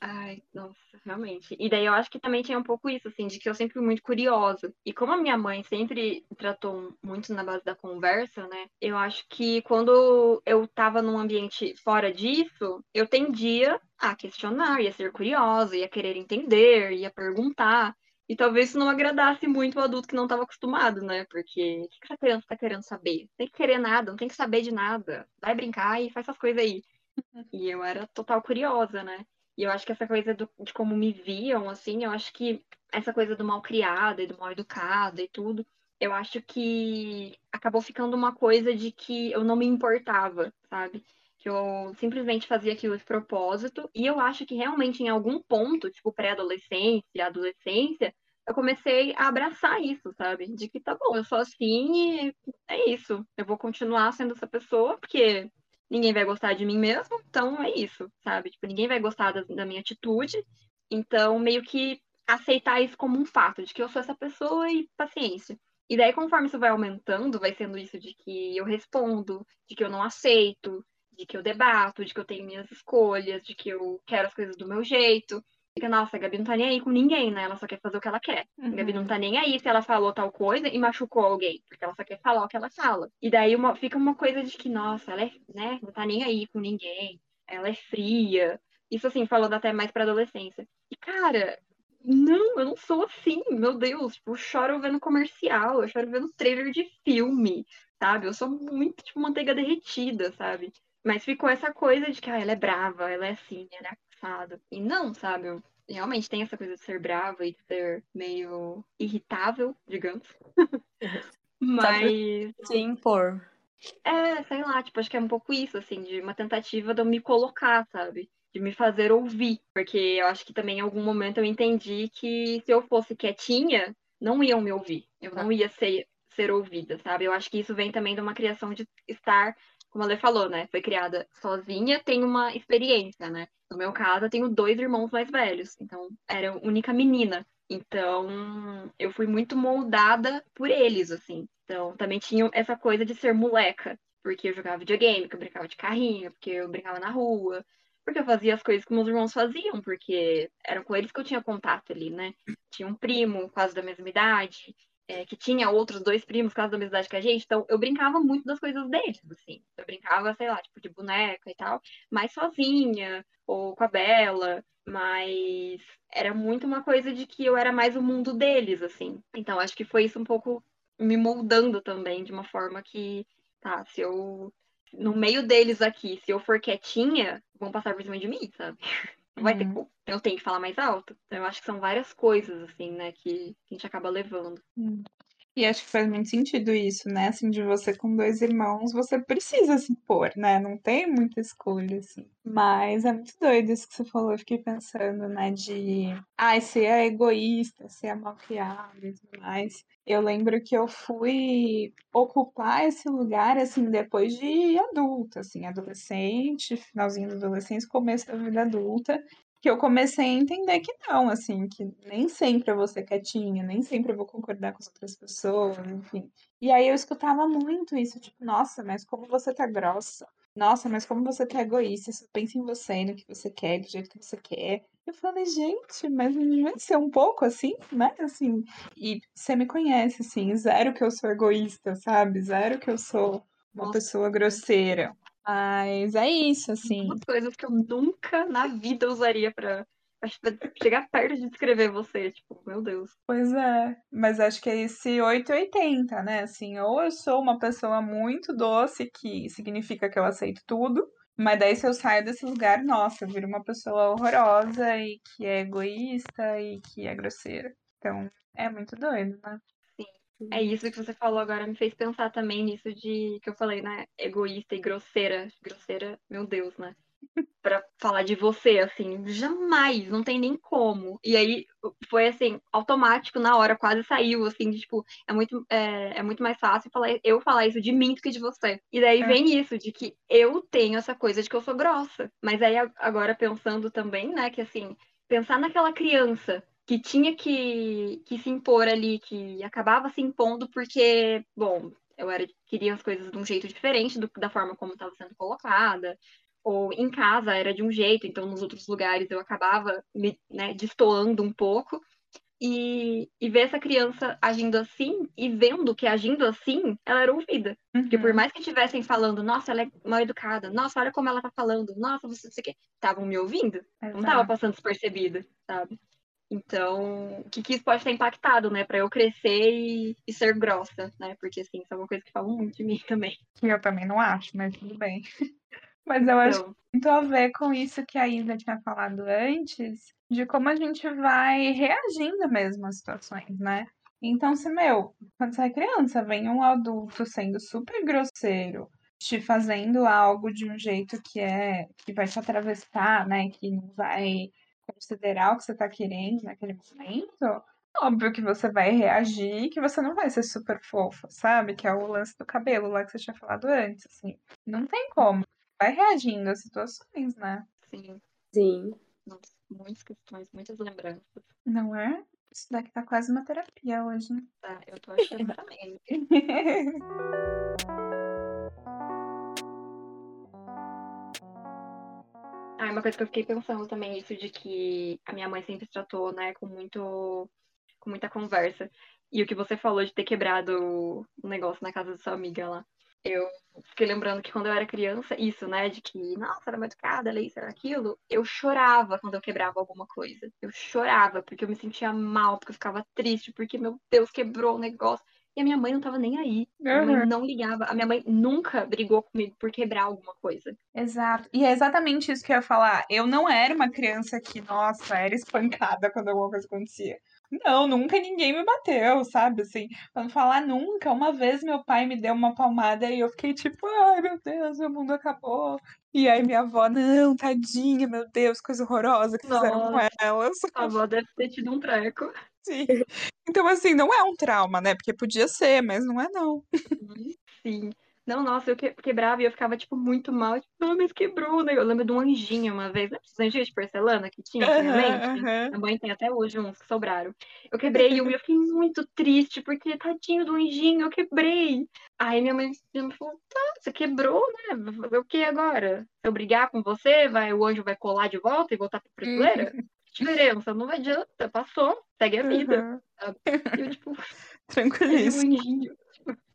Ai, nossa, realmente. E daí eu acho que também tinha um pouco isso, assim, de que eu sempre fui muito curiosa. E como a minha mãe sempre tratou muito na base da conversa, né? Eu acho que quando eu tava num ambiente fora disso, eu tendia a questionar, ia ser curiosa, ia querer entender, ia perguntar. E talvez isso não agradasse muito o adulto que não estava acostumado, né? Porque o que essa criança está querendo saber? Não tem que querer nada, não tem que saber de nada. Vai brincar e faz essas coisas aí. E eu era total curiosa, né? E eu acho que essa coisa do, de como me viam, assim, eu acho que essa coisa do mal criado e do mal educado e tudo, eu acho que acabou ficando uma coisa de que eu não me importava, sabe? Que eu simplesmente fazia aquilo de propósito. E eu acho que realmente em algum ponto, tipo pré-adolescência, adolescência, eu comecei a abraçar isso, sabe? De que tá bom, eu sou assim e é isso. Eu vou continuar sendo essa pessoa, porque ninguém vai gostar de mim mesmo, então é isso, sabe? Tipo, ninguém vai gostar da, da minha atitude, então meio que aceitar isso como um fato, de que eu sou essa pessoa e paciência. E daí, conforme isso vai aumentando, vai sendo isso de que eu respondo, de que eu não aceito, de que eu debato, de que eu tenho minhas escolhas, de que eu quero as coisas do meu jeito fica, nossa, a Gabi não tá nem aí com ninguém, né? Ela só quer fazer o que ela quer. Uhum. A Gabi não tá nem aí se ela falou tal coisa e machucou alguém, porque ela só quer falar o que ela fala. E daí uma, fica uma coisa de que, nossa, ela é, né, não tá nem aí com ninguém, ela é fria. Isso, assim, falando até mais pra adolescência. E, cara, não, eu não sou assim, meu Deus. Tipo, eu choro vendo comercial, eu choro vendo trailer de filme, sabe? Eu sou muito, tipo, manteiga derretida, sabe? Mas ficou essa coisa de que, ah, ela é brava, ela é assim, ela é assada. E não, sabe? Eu realmente tem essa coisa de ser brava e de ser meio irritável, digamos. Mas. Se impor. É, sei lá, tipo, acho que é um pouco isso, assim, de uma tentativa de eu me colocar, sabe? De me fazer ouvir. Porque eu acho que também em algum momento eu entendi que se eu fosse quietinha, não iam me ouvir. Eu não ia ser, ser ouvida, sabe? Eu acho que isso vem também de uma criação de estar, como a Lê falou, né? Foi criada sozinha, tem uma experiência, né? No meu caso, eu tenho dois irmãos mais velhos, então era a única menina. Então, eu fui muito moldada por eles, assim. Então, também tinha essa coisa de ser moleca, porque eu jogava videogame, que eu brincava de carrinho, porque eu brincava na rua, porque eu fazia as coisas que meus irmãos faziam, porque eram com eles que eu tinha contato ali, né? Tinha um primo, quase da mesma idade, é, que tinha outros dois primos, quase da mesma idade que a gente, então eu brincava muito das coisas deles, assim. Eu brincava, sei lá, tipo, de boneca e tal, mas sozinha, ou com a Bela, mas era muito uma coisa de que eu era mais o mundo deles, assim. Então acho que foi isso um pouco me moldando também de uma forma que, tá, se eu no meio deles aqui, se eu for quietinha, vão passar por cima de mim, sabe? Não vai ter Uhum. como. Eu tenho que falar mais alto. Então eu acho que são várias coisas, assim, né, que a gente acaba levando. E acho que faz muito sentido isso, né? Assim, de você com dois irmãos, você precisa se impor, né? Não tem muita escolha, assim. Mas é muito doido isso que você falou. Eu fiquei pensando, né? De, ai, ser é egoísta, ser é e tudo mais. Eu lembro que eu fui ocupar esse lugar, assim, depois de adulta, assim, adolescente, finalzinho da adolescência, começo da vida adulta que eu comecei a entender que não, assim, que nem sempre eu vou ser quietinha, nem sempre eu vou concordar com as outras pessoas, enfim. E aí eu escutava muito isso, tipo, nossa, mas como você tá grossa. Nossa, mas como você tá egoísta, só pensa em você no que você quer, do jeito que você quer. Eu falei, gente, mas não vai ser um pouco assim, né? Assim, e você me conhece, assim, zero que eu sou egoísta, sabe? Zero que eu sou uma Nossa. pessoa grosseira. Mas é isso, assim. Duas coisas que eu nunca na vida usaria pra, pra chegar perto de descrever você. Tipo, meu Deus. Pois é, mas acho que é esse 880, né? Assim, ou eu sou uma pessoa muito doce, que significa que eu aceito tudo, mas daí se eu saio desse lugar, nossa, eu viro uma pessoa horrorosa e que é egoísta e que é grosseira. Então, é muito doido, né? É isso que você falou agora, me fez pensar também nisso de que eu falei, né? Egoísta e grosseira. Grosseira, meu Deus, né? Pra falar de você, assim, jamais, não tem nem como. E aí foi assim, automático na hora, quase saiu, assim, de, tipo, é muito, é, é muito mais fácil falar, eu falar isso de mim do que de você. E daí É. vem isso, de que eu tenho essa coisa de que eu sou grossa. Mas aí agora pensando também, né, que assim, pensar naquela criança que tinha que, que se impor ali, que acabava se impondo porque, bom, eu era, queria as coisas de um jeito diferente do- da forma como estava sendo colocada, ou em casa era de um jeito, então nos outros lugares eu acabava me né, destoando um pouco. E, e ver essa criança agindo assim e vendo que agindo assim, ela era ouvida. Porque por Uhum. mais que estivessem falando, nossa, ela é mal educada, nossa, olha como ela tá falando, nossa, você não sei o quê, estavam me ouvindo, não tava Exato. passando despercebida, sabe? Então, o que, que isso pode ter impactado, né? Pra eu crescer e, e ser grossa, né? Porque, assim, isso é uma coisa que falam muito de mim também. Que eu também não acho, mas tudo bem. Mas eu acho Então, muito a ver com isso que a Isa tinha falado antes, de como a gente vai reagindo mesmo às situações, né? Então, se, meu, quando você é criança, vem um adulto sendo super grosseiro, te fazendo algo de um jeito que é, que vai te atravessar, né? Que não vai considerar o que você tá querendo naquele momento, óbvio que você vai reagir, que você não vai ser super fofa, sabe? Que é o lance do cabelo lá que você tinha falado antes, assim. Não tem como vai reagindo às situações, né? sim, Sim. nossa, muitas questões, muitas lembranças. Não é? Isso daqui tá quase uma terapia hoje. né? Tá? Eu tô achando também. Ah, uma coisa que eu fiquei pensando também, isso de que a minha mãe sempre tratou, né, com muito, com muita conversa. E o que você falou de ter quebrado o negócio na casa da sua amiga lá. Eu fiquei lembrando que quando eu era criança, isso, né, de que, nossa, era mal educada, era isso, era aquilo, eu chorava quando eu quebrava alguma coisa. Eu chorava, porque eu me sentia mal, porque eu ficava triste, porque, meu Deus, quebrou o negócio. E a minha mãe não tava nem aí. Minha Uhum. mãe não ligava. A minha mãe nunca brigou comigo por quebrar alguma coisa. Exato. E é exatamente isso que eu ia falar. Eu não era uma criança que, nossa, era espancada quando alguma coisa acontecia. Não, nunca ninguém me bateu, sabe? Assim, pra não falar nunca, uma vez meu pai me deu uma palmada e eu fiquei tipo, ai meu Deus, meu mundo acabou. E aí minha avó, não, tadinha, meu Deus, coisa horrorosa que fizeram com elas. A avó deve ter tido um treco. Sim. Então, assim, não é um trauma, né? Porque podia ser, mas não é não. Sim. Não, nossa, eu que- quebrava e eu ficava, tipo, muito mal. Tipo, ah, mas quebrou, né? Eu lembro de um anjinho uma vez. Lembra dos anjinhos de porcelana que tinha antigamente? Aham, aham. Minha mãe tem até hoje uns que sobraram. Eu quebrei um e eu fiquei muito triste, porque tadinho do anjinho, eu quebrei. Aí minha mãe me falou, tá, você quebrou, né? Fazer o que agora? Se eu brigar com você, vai, o anjo vai colar de volta e voltar pra prateleira? Que diferença? Não adianta, passou, segue a vida. E eu, tipo, Tranquilíssimo. anjinho.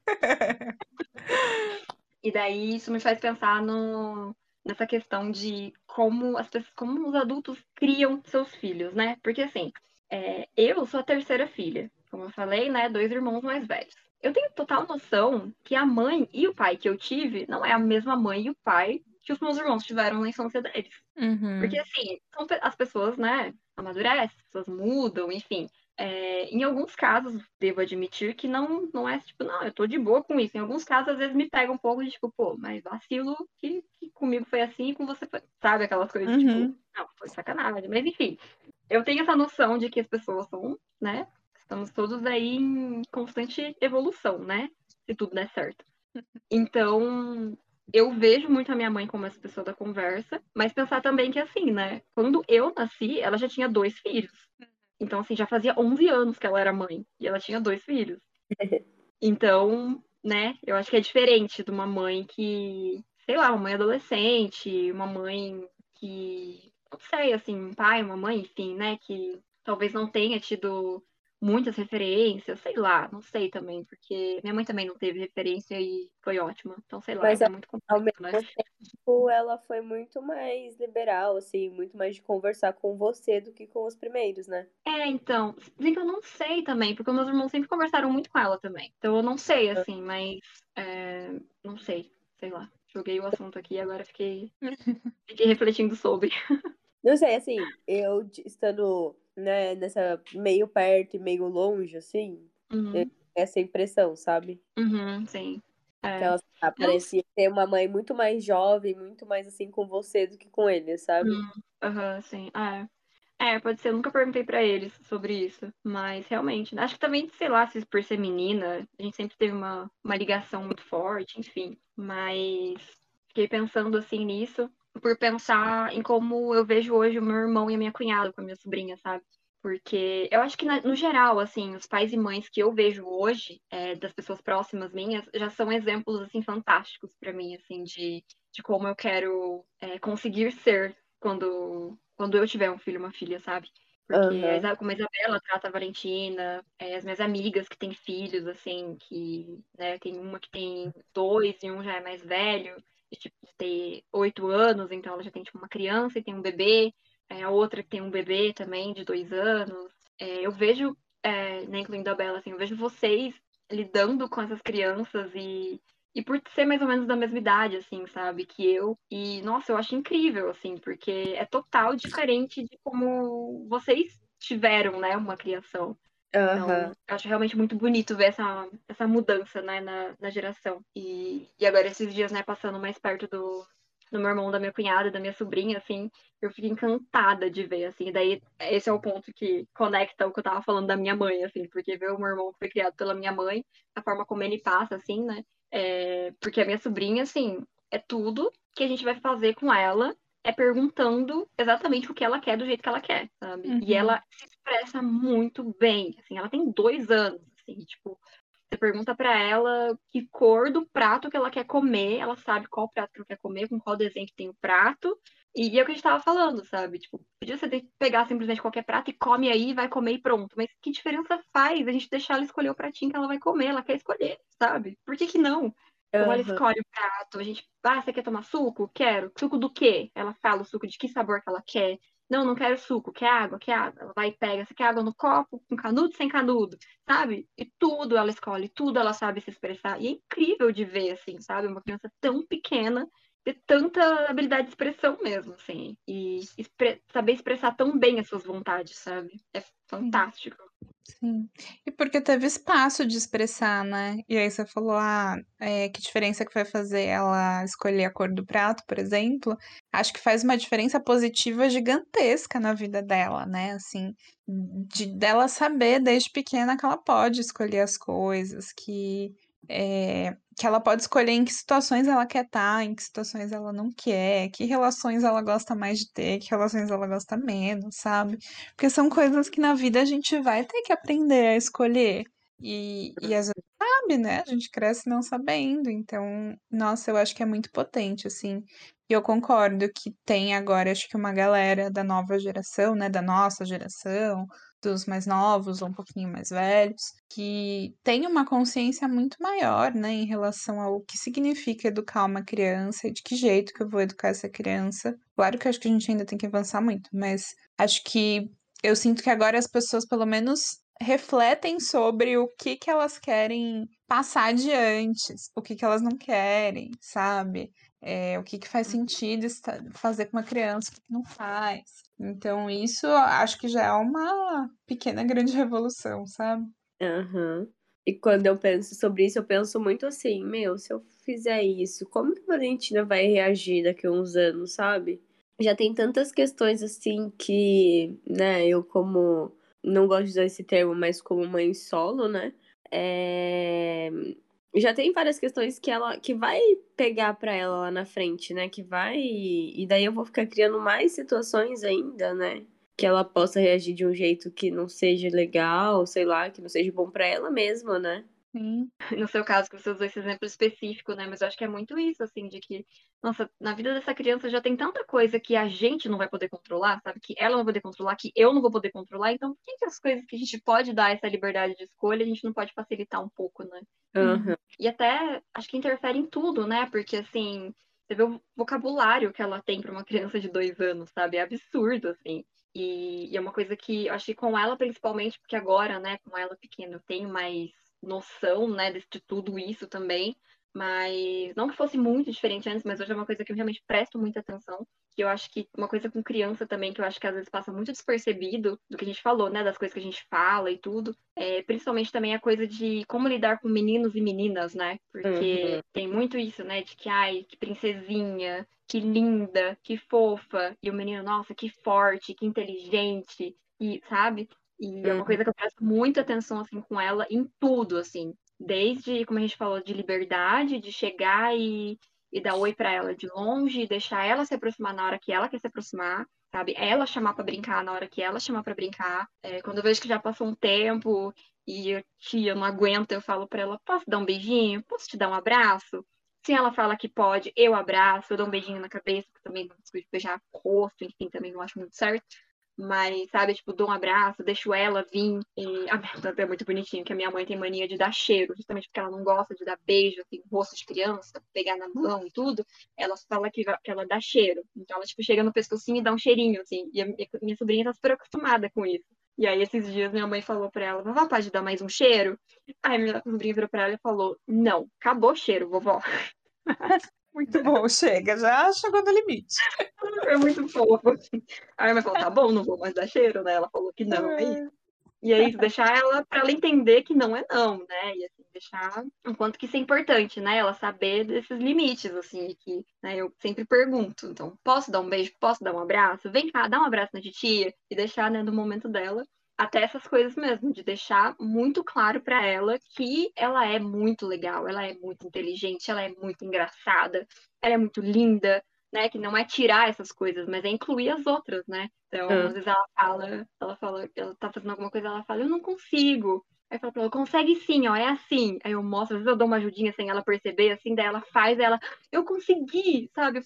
E daí isso me faz pensar no, nessa questão de como as pessoas, como os adultos criam seus filhos, né? Porque assim, é, eu sou a terceira filha, como eu falei, né? Dois irmãos mais velhos. Eu tenho total noção que a mãe e o pai que eu tive não é a mesma mãe e o pai que os meus irmãos tiveram na infância deles. Uhum. Porque assim, são as pessoas, né, amadurecem, as pessoas mudam, enfim. É, em alguns casos, devo admitir que não, não é tipo, não, eu tô de boa com isso. Em alguns casos, às vezes me pega um pouco de tipo, pô, mas vacilo que, que comigo foi assim e com você foi. Sabe aquelas coisas, Uhum. tipo, não, foi sacanagem. Mas enfim, eu tenho essa noção de que as pessoas são, né, estamos todos aí em constante evolução, né? Se tudo der certo. Então, eu vejo muito a minha mãe como essa pessoa da conversa, mas pensar também que assim, né? Quando eu nasci, ela já tinha dois filhos. Então, assim, já fazia 11 anos que ela era mãe e ela tinha dois filhos. Então, né, eu acho que é diferente de uma mãe que, sei lá, uma mãe adolescente, uma mãe que, não sei, assim, um pai, uma mãe, enfim, né, que talvez não tenha tido muitas referências, sei lá, não sei também, porque minha mãe também não teve referência e foi ótima. Então, sei lá, Mas é muito complexo, mesmo né? tempo, ela foi muito mais liberal, assim, muito mais de conversar com você do que com os primeiros, né? É, então, bem que eu não sei também, porque meus irmãos sempre conversaram muito com ela também. Então eu não sei, assim, mas é, não sei, sei lá. Joguei o assunto aqui e agora fiquei, fiquei refletindo sobre. Não sei, assim, eu estando, né, nessa meio perto e meio longe, assim, Uhum, essa impressão, sabe? uhum, sim. É. Que ela ah, parecia ter uma mãe muito mais jovem, muito mais assim com você do que com ele, sabe? Hum, Aham, sim. É. É, pode ser. Eu nunca perguntei pra eles sobre isso. Mas realmente. Acho que também, sei lá, se por ser menina, a gente sempre teve uma, uma ligação muito forte, enfim. Mas fiquei pensando assim nisso, por pensar em como eu vejo hoje o meu irmão e a minha cunhada com a minha sobrinha, sabe? Porque eu acho que, no geral, assim, os pais e mães que eu vejo hoje, é, das pessoas próximas minhas, já são exemplos, assim, fantásticos pra mim, assim, de, de como eu quero é, conseguir ser quando, quando eu tiver um filho uma filha, sabe? Porque Isa- como a Isabela trata a Valentina, é, as minhas amigas que têm filhos, assim, que, né, tem uma que tem dois e um já é mais velho, tipo, ter oito anos, então ela já tem, tipo, uma criança e tem um bebê, é, a outra que tem um bebê também, de dois anos. É, eu vejo, é, né, incluindo a Bela, assim, eu vejo vocês lidando com essas crianças e e por ser mais ou menos da mesma idade, assim, sabe, que eu. E, nossa, eu acho incrível, assim, porque é total diferente de como vocês tiveram, né, uma criação. Então, acho realmente muito bonito ver essa, essa mudança, né, na, na geração. E, e agora, esses dias, né, passando mais perto do, do meu irmão, da minha cunhada, da minha sobrinha, assim, eu fico encantada de ver, assim. Daí, esse é o ponto que conecta o que eu tava falando da minha mãe, assim, porque ver o meu irmão que foi criado pela minha mãe, a forma como ele passa, assim, né, é, porque a minha sobrinha, assim, é tudo que a gente vai fazer com ela é perguntando exatamente o que ela quer do jeito que ela quer, sabe? Uhum. E ela se expressa muito bem, assim, ela tem dois anos, assim, tipo, você pergunta pra ela que cor do prato que ela quer comer, ela sabe qual prato que ela quer comer, com qual desenho que tem o prato, e é o que a gente tava falando, sabe? Tipo, podia você pegar simplesmente qualquer prato e come aí, vai comer e pronto. Mas que diferença faz a gente deixar ela escolher o pratinho que ela vai comer? Ela quer escolher, sabe? Por que que não? Então ela escolhe o prato, a gente, ah, você quer tomar suco? Quero. Suco do quê? Ela fala o suco de que sabor que ela quer. Não, não quero suco, quer água, quer água. Ela vai e pega, você quer água no copo, com canudo, sem canudo, sabe? E tudo ela escolhe, tudo ela sabe se expressar. E é incrível de ver, assim, sabe? Uma criança tão pequena ter tanta habilidade de expressão mesmo, assim. E expre saber expressar tão bem as suas vontades, sabe? É fantástico. Sim. E porque teve espaço de expressar, né? E aí você falou, ah, é, que diferença que vai fazer ela escolher a cor do prato, por exemplo. Acho que faz uma diferença positiva gigantesca na vida dela, né? Assim, de dela saber desde pequena que ela pode escolher as coisas, que é, que ela pode escolher em que situações ela quer estar, tá, em que situações ela não quer, que relações ela gosta mais de ter, que relações ela gosta menos, sabe? Porque são coisas que na vida a gente vai ter que aprender a escolher. E, e às vezes sabe, né? A gente cresce não sabendo. Então, nossa, eu acho que é muito potente, assim. E eu concordo que tem agora, acho que uma galera da nova geração, né? Da nossa geração, dos mais novos ou um pouquinho mais velhos, que tem uma consciência muito maior, né, em relação ao que significa educar uma criança e de que jeito que eu vou educar essa criança. Claro que eu acho que a gente ainda tem que avançar muito, mas acho que eu sinto que agora as pessoas, pelo menos, refletem sobre o que que elas querem passar adiante, o que que elas não querem, sabe? É, o que, que faz sentido fazer com uma criança, o que não faz. Então, isso acho que já é uma pequena grande revolução, sabe? Uhum. E quando eu penso sobre isso, eu penso muito assim, meu, se eu fizer isso, como que a Valentina vai reagir daqui a uns anos, sabe? Já tem tantas questões assim que, né, eu como não gosto de usar esse termo, mas como mãe solo, né? É já tem várias questões que ela que vai pegar para ela lá na frente, né? Que vai e daí eu vou ficar criando mais situações ainda, né? Que ela possa reagir de um jeito que não seja legal, sei lá, que não seja bom para ela mesma, né? Sim. No seu caso, que você usou esse exemplo específico, né? Mas eu acho que é muito isso, assim, de que, nossa, na vida dessa criança já tem tanta coisa que a gente não vai poder controlar, sabe? Que ela não vai poder controlar, que eu não vou poder controlar. Então, por que, que as coisas que a gente pode dar essa liberdade de escolha, a gente não pode facilitar um pouco, né? Uhum. E até acho que interfere em tudo, né? Porque assim, você vê o vocabulário que ela tem para uma criança de dois anos, sabe? É absurdo, assim. E, e, é uma coisa que acho que com ela, principalmente, porque agora, né, com ela pequena, eu tenho mais noção, né, de, tudo isso também. Mas não que fosse muito diferente antes, mas hoje é uma coisa que eu realmente presto muita atenção. Que eu acho que uma coisa com criança também, que eu acho que às vezes passa muito despercebido do que a gente falou, né? Das coisas que a gente fala e tudo. É, principalmente também a coisa de como lidar com meninos e meninas, né? Porque uhum. tem muito isso, né? De que, ai, que princesinha, que linda, que fofa. E o menino, nossa, que forte, que inteligente, e sabe? E é uma coisa que eu presto muita atenção, assim, com ela em tudo, assim. Desde, como a gente falou, de liberdade, de chegar e, e dar oi para ela de longe, deixar ela se aproximar na hora que ela quer se aproximar, sabe? Ela chamar para brincar na hora que ela chamar para brincar. É, quando eu vejo que já passou um tempo e eu, tia, não aguento, eu falo para ela: posso dar um beijinho? Posso te dar um abraço? Se ela fala que pode, eu abraço, eu dou um beijinho na cabeça, porque também não gosto de beijar rosto, enfim, também não acho muito certo. Mas, sabe, tipo, dou um abraço, deixo ela vir. E a minha é muito bonitinho, que a minha mãe tem mania de dar cheiro, justamente porque ela não gosta de dar beijo, assim, rosto de criança, pegar na mão e tudo. Ela fala que, que ela dá cheiro. Então ela, tipo, chega no pescocinho e dá um cheirinho, assim. E a minha, minha sobrinha tá super acostumada com isso. E aí, esses dias, minha mãe falou pra ela, vovó, pode dar mais um cheiro? Aí minha sobrinha virou pra ela e falou, não, acabou o cheiro, vovó. Muito bom, chega, já chegou no limite. É muito fofo. Aí a mãe falou, tá bom, não vou mais dar cheiro, né? Ela falou que não, é. E aí, deixar ela para ela entender que não é não, né? E assim, deixar o quanto que isso é importante, né? Ela saber desses limites, assim, que né, eu sempre pergunto. Então, posso dar um beijo? Posso dar um abraço? Vem cá, dá um abraço na titia e deixar, né, no momento dela até essas coisas mesmo, de deixar muito claro para ela que ela é muito legal, ela é muito inteligente, ela é muito engraçada, ela é muito linda, né? Que não é tirar essas coisas, mas é incluir as outras, né? Então, ah. às vezes ela fala, ela fala, ela tá fazendo alguma coisa, ela fala, eu não consigo. Aí eu falo pra ela, consegue sim, ó, é assim. Aí eu mostro, às vezes eu dou uma ajudinha sem ela perceber, assim, daí ela faz, ela, eu consegui, sabe?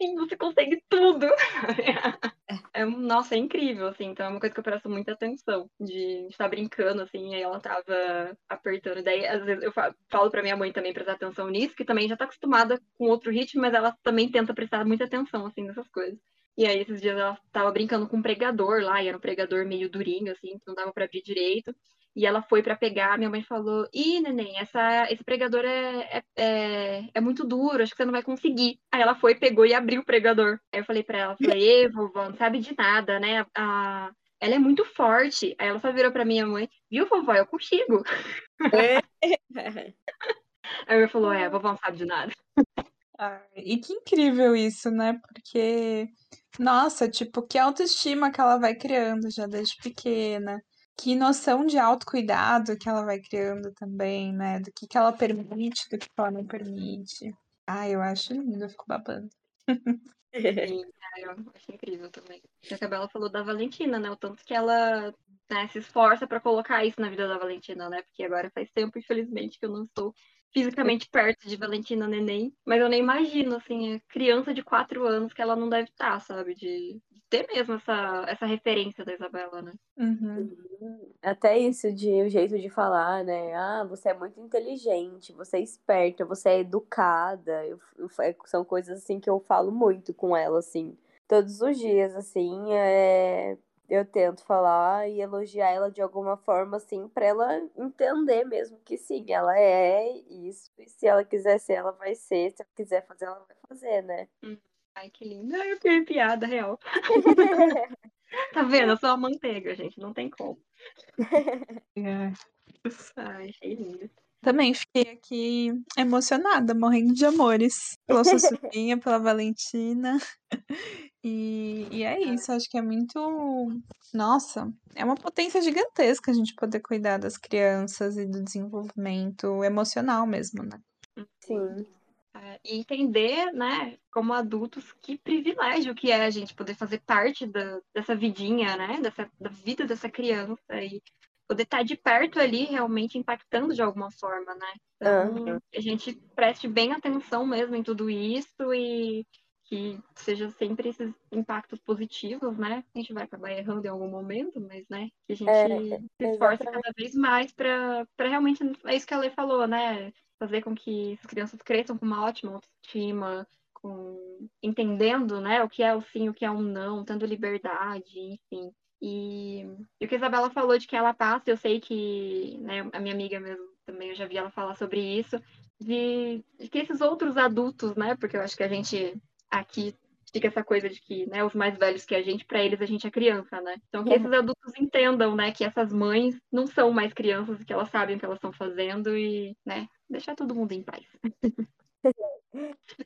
Eu falo, sim, você consegue tudo. É, nossa, é incrível, assim. Então é uma coisa que eu presto muita atenção. De estar brincando, assim, e aí ela tava apertando. Daí, às vezes, eu falo pra minha mãe também prestar atenção nisso, que também já tá acostumada com outro ritmo, mas ela também tenta prestar muita atenção, assim, nessas coisas. E aí, esses dias ela tava brincando com um pregador lá, e era um pregador meio durinho, assim, que não dava para abrir direito. E ela foi para pegar, minha mãe falou: Ih, neném, essa, esse pregador é, é, é, é, muito duro, acho que você não vai conseguir. Aí ela foi, pegou e abriu o pregador. Aí eu falei para ela: falei, Ê, vovó, não sabe de nada, né? A, ela é muito forte. Aí ela só virou pra minha mãe: Viu, vovó, eu consigo. É. Aí ela falou: É, a vovó não sabe de nada. Ah, e que incrível isso, né? Porque, nossa, tipo, que autoestima que ela vai criando já desde pequena que noção de autocuidado que ela vai criando também, né? Do que, que ela permite, do que ela não permite. Ah, eu acho lindo, eu fico babando. Sim, eu acho incrível também. A Cabela falou da Valentina, né? O tanto que ela né, se esforça para colocar isso na vida da Valentina, né? Porque agora faz tempo, infelizmente, que eu não estou fisicamente perto de Valentina Neném, mas eu nem imagino, assim, a criança de quatro anos que ela não deve estar, sabe? De, ter mesmo essa, essa referência da Isabela, né? Uhum. Até isso de o jeito de falar, né? Ah, você é muito inteligente, você é esperta, você é educada. Eu, eu, são coisas assim que eu falo muito com ela, assim. Todos os dias, assim, é, eu tento falar e elogiar ela de alguma forma, assim, pra ela entender mesmo que sim, ela é isso, e se ela quiser ser, ela vai ser, se ela quiser fazer, ela vai fazer, né? Uhum. Ai, que lindo. Ai, eu fiquei piada real. tá vendo? Eu sou a manteiga, gente. Não tem como. Ai, achei lindo. Também fiquei aqui emocionada, morrendo de amores pela sua sobrinha, pela Valentina. E, e é isso, acho que é muito. Nossa, é uma potência gigantesca a gente poder cuidar das crianças e do desenvolvimento emocional mesmo, né? Sim. É, e entender, né, como adultos, que privilégio que é a gente poder fazer parte da, dessa vidinha, né, dessa, da vida dessa criança e poder estar de perto ali realmente impactando de alguma forma, né? Então, uhum. a gente preste bem atenção mesmo em tudo isso e que seja sempre esses impactos positivos, né? A gente vai acabar errando em algum momento, mas, né, que a gente é, se esforce cada vez mais para realmente, é isso que a Lei falou, né? fazer com que as crianças cresçam com uma ótima autoestima, com entendendo, né, o que é o sim, o que é um não, tendo liberdade, enfim. E, e o que a Isabela falou de que ela passa, eu sei que, né, a minha amiga mesmo também, eu já vi ela falar sobre isso, de, de que esses outros adultos, né, porque eu acho que a gente aqui fica essa coisa de que, né, os mais velhos que a gente, para eles a gente é criança, né? Então que esses adultos entendam, né, que essas mães não são mais crianças, que elas sabem o que elas estão fazendo e, né, deixar todo mundo em paz.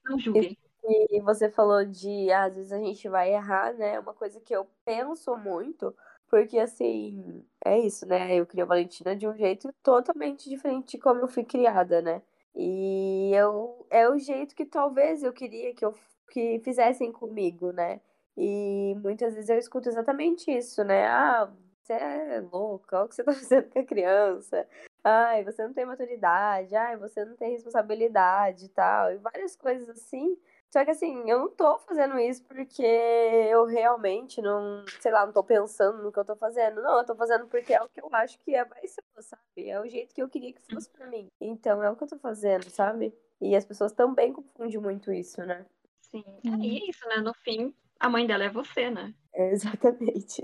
não julguem. E você falou de, às vezes a gente vai errar, né? Uma coisa que eu penso muito, porque assim, é isso, né? Eu criei a Valentina de um jeito totalmente diferente de como eu fui criada, né? E eu é o jeito que talvez eu queria que eu que fizessem comigo, né? E muitas vezes eu escuto exatamente isso, né? Ah, você é louca, olha o que você tá fazendo com a criança. Ai, você não tem maturidade, ai, você não tem responsabilidade e tal, e várias coisas assim. Só que assim, eu não tô fazendo isso porque eu realmente não, sei lá, não tô pensando no que eu tô fazendo. Não, eu tô fazendo porque é o que eu acho que é mais ser, sabe? É o jeito que eu queria que fosse pra mim. Então é o que eu tô fazendo, sabe? E as pessoas também confundem muito isso, né? Sim. Hum. E é isso, né? No fim, a mãe dela é você, né? É, exatamente.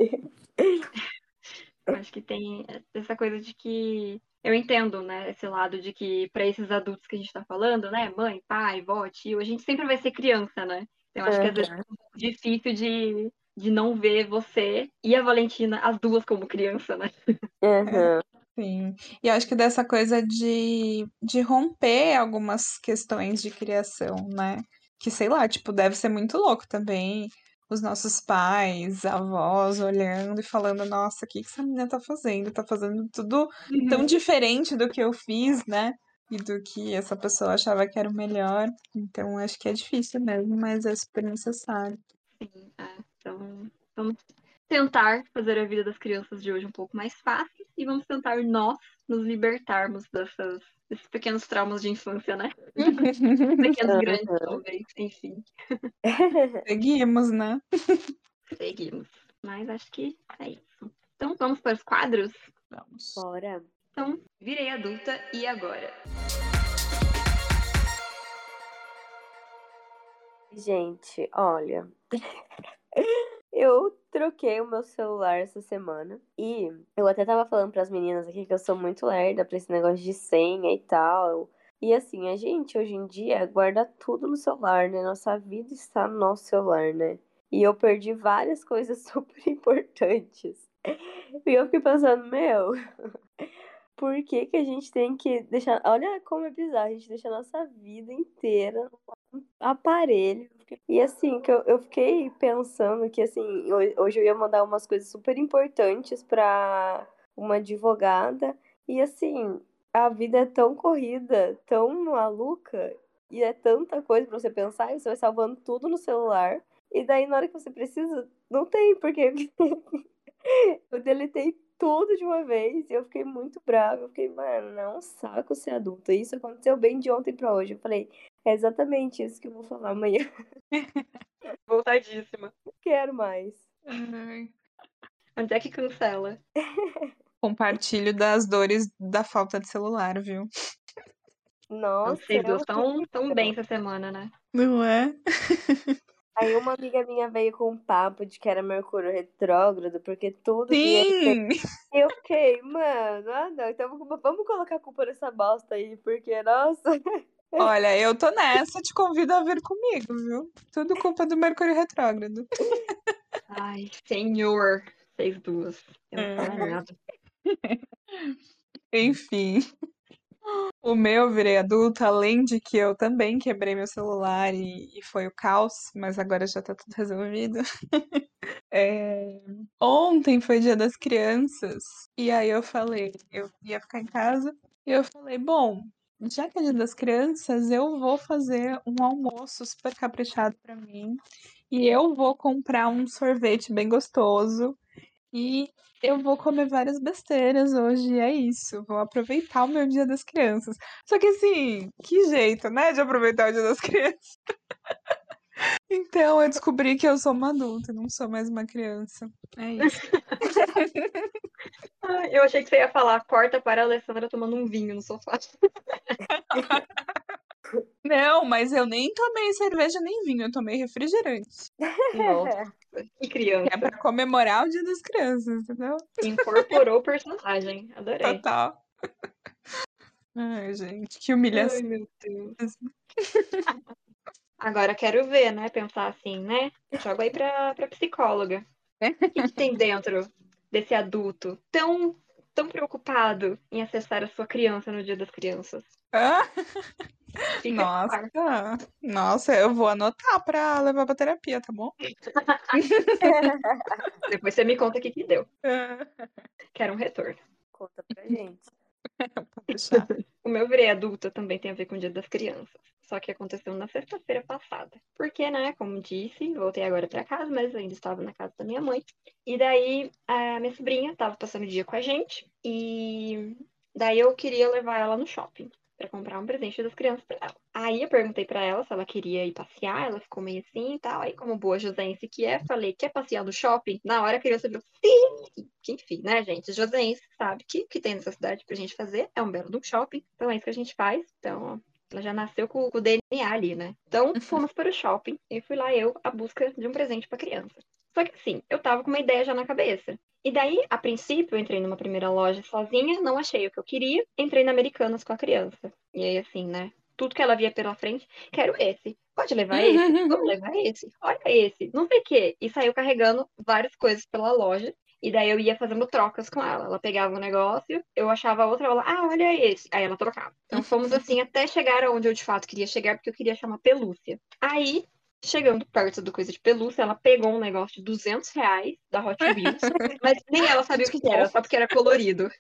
Eu acho que tem essa coisa de que eu entendo, né, esse lado de que para esses adultos que a gente está falando, né, mãe, pai, vó, tio, a gente sempre vai ser criança, né? Então acho uhum. que às vezes é um pouco difícil de, de não ver você e a Valentina, as duas como criança, né? Uhum. Sim, e acho que dessa coisa de, de romper algumas questões de criação, né? que sei lá, tipo, deve ser muito louco também os nossos pais, avós olhando e falando, nossa, o que, que essa menina tá fazendo? Tá fazendo tudo uhum. tão diferente do que eu fiz, né? E do que essa pessoa achava que era o melhor. Então acho que é difícil mesmo, mas é super necessário. Sim, é. Então vamos tentar fazer a vida das crianças de hoje um pouco mais fácil e vamos tentar nós nos libertarmos dessas esses pequenos traumas de infância, né? pequenos grandes, talvez, enfim. Seguimos, né? Seguimos. Mas acho que é isso. Então vamos para os quadros? Vamos. Bora. Então, virei adulta e agora? Gente, olha. Eu troquei o meu celular essa semana e eu até tava falando pras meninas aqui que eu sou muito lerda pra esse negócio de senha e tal. E assim, a gente hoje em dia guarda tudo no celular, né? Nossa vida está no nosso celular, né? E eu perdi várias coisas super importantes. E eu fiquei pensando, meu, por que, que a gente tem que deixar. Olha como é bizarro, a gente deixa a nossa vida inteira no aparelho. E assim, que eu, eu fiquei pensando que assim, hoje eu ia mandar umas coisas super importantes para uma advogada. E assim, a vida é tão corrida, tão maluca, e é tanta coisa pra você pensar, e você vai salvando tudo no celular. E daí, na hora que você precisa, não tem, porque eu deletei tudo de uma vez e eu fiquei muito brava. Eu fiquei, mano, é um saco ser adulta. Isso aconteceu bem de ontem pra hoje. Eu falei, é exatamente isso que eu vou falar amanhã. Voltadíssima. Não quero mais. Onde é que cancela? Compartilho das dores da falta de celular, viu? Nossa. Vocês duas tão, tão bem essa semana, né? Não é? Aí uma amiga minha veio com um papo de que era Mercúrio retrógrado, porque tudo Sim! que eu fiquei, mano, ah não, então vamos colocar a culpa nessa bosta aí, porque, nossa. Olha, eu tô nessa, te convido a vir comigo, viu? Tudo culpa do Mercúrio retrógrado. Ai, senhor, vocês duas. Eu não falo É. nada. Enfim. O meu virei adulta, além de que eu também quebrei meu celular e, e foi o caos, mas agora já tá tudo resolvido. É, Ontem foi dia das crianças, e aí eu falei, eu ia ficar em casa, e eu falei, bom, já que é dia das crianças, eu vou fazer um almoço super caprichado pra mim, e eu vou comprar um sorvete bem gostoso, e eu vou comer várias besteiras hoje, é isso. Vou aproveitar o meu dia das crianças. Só que assim, que jeito, né, de aproveitar o dia das crianças? Então eu descobri que eu sou uma adulta, não sou mais uma criança. É isso. Ai, eu achei que você ia falar, corta para a Alessandra tomando um vinho no sofá. Não, mas eu nem tomei cerveja nem vinho, eu tomei refrigerante. Nossa, que criança. É pra comemorar o dia das crianças, entendeu? Incorporou o personagem. Adorei. Total. Ai, gente, que humilhação. Ai, meu Deus. Agora quero ver, né? Pensar assim, né? Joga aí pra, pra psicóloga. O que, que tem dentro desse adulto tão, tão preocupado em acessar a sua criança no dia das crianças? Ah, nossa, nossa, eu vou anotar pra levar pra terapia, tá bom? Depois você me conta o que, que deu. Quero um retorno. Conta pra gente. O meu virei adulta também tem a ver com o dia das crianças. Só que aconteceu na sexta-feira passada. Porque, né, como disse, voltei agora pra casa, mas ainda estava na casa da minha mãe. E daí a minha sobrinha estava passando o dia com a gente. E daí eu queria levar ela no shopping para comprar um presente das crianças para ela. Aí eu perguntei para ela se ela queria ir passear, ela ficou meio assim e tal. Aí, como boa josense que é, falei: quer passear no shopping? Na hora a criança falou: sim! Enfim, né, gente? Josense sabe que o que tem nessa cidade pra gente fazer é um belo do shopping. Então é isso que a gente faz. Então, ó, ela já nasceu com, com o DNA ali, né? Então fomos para o shopping e fui lá eu à busca de um presente para criança. Só que assim, eu tava com uma ideia já na cabeça. E daí, a princípio, eu entrei numa primeira loja sozinha, não achei o que eu queria, entrei na Americanas com a criança. E aí, assim, né? Tudo que ela via pela frente, quero esse. Pode levar esse? Vamos levar esse? Olha esse. Não sei o quê. E saiu carregando várias coisas pela loja. E daí eu ia fazendo trocas com ela. Ela pegava um negócio, eu achava outra, ela, ah, olha esse. Aí ela trocava. Então fomos assim até chegar aonde eu de fato queria chegar, porque eu queria chamar pelúcia. Aí Chegando perto do coisa de pelúcia, ela pegou um negócio de 200 reais da Hot Wheels, mas nem ela sabia o que era, só porque era colorido.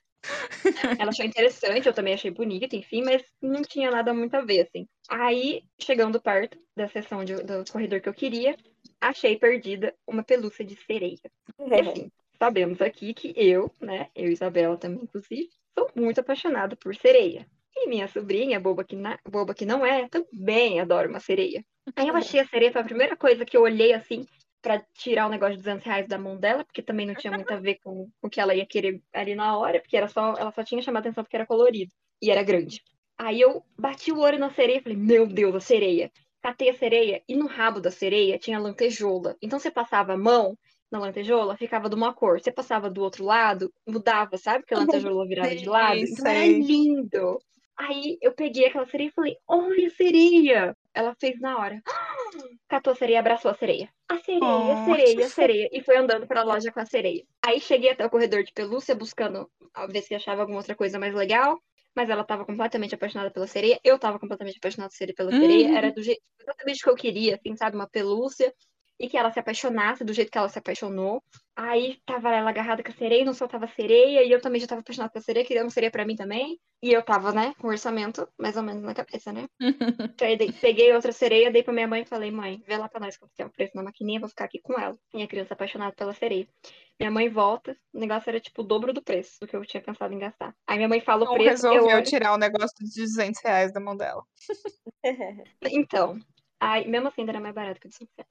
Ela achou interessante, eu também achei bonito, enfim, mas não tinha nada muito a ver, assim. Aí, chegando perto da seção de- do corredor que eu queria, achei perdida uma pelúcia de sereia. E assim, sabemos aqui que eu, né, eu e Isabela também, inclusive, sou muito apaixonada por sereia. E minha sobrinha, boba que, na- boba que não é, também adora uma sereia. Aí eu achei a sereia, foi a primeira coisa que eu olhei assim, pra tirar o negócio de 200 reais da mão dela, porque também não tinha muito a ver com o que ela ia querer ali na hora, porque era só, ela só tinha chamado atenção porque era colorido e era grande. Aí eu bati o olho na sereia e falei, meu Deus, a sereia. Catei a sereia e no rabo da sereia tinha lantejoula. Então você passava a mão na lantejoula, ficava de uma cor. Você passava do outro lado, mudava, sabe? Que a lantejoula virava de lado. Então era lindo. Aí eu peguei aquela sereia e falei, olha a sereia! Ela fez na hora. Catou a sereia, abraçou a sereia. A sereia, Oh. a sereia, a sereia. E foi andando pra loja com a sereia. Aí cheguei até o corredor de pelúcia, buscando ver se achava alguma outra coisa mais legal. Mas ela tava completamente apaixonada pela sereia. Eu tava completamente apaixonada sereia- pela sereia. Uhum. Era do jeito exatamente que eu queria, assim, sabe? Uma pelúcia. E que ela se apaixonasse do jeito que ela se apaixonou. Aí tava ela agarrada com a sereia, não só tava sereia, e eu também já tava apaixonada pela sereia, queria uma sereia pra mim também. E eu tava, né, com o orçamento mais ou menos na cabeça, né? Então, aí peguei outra sereia, dei pra minha mãe e falei, mãe, vê lá pra nós quanto que é o preço na maquininha, vou ficar aqui com ela. Minha criança apaixonada pela sereia. Minha mãe volta, o negócio era tipo o dobro do preço do que eu tinha pensado em gastar. Aí minha mãe fala o Não preço, eu resolveu olho, tirar o negócio de 200 reais da mão dela. Então, aí, mesmo assim, ainda era mais barato que o de São Paulo.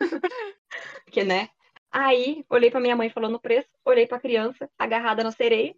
Porque, né? Aí, olhei pra minha mãe falando o preço, olhei pra criança, agarrada na sereia.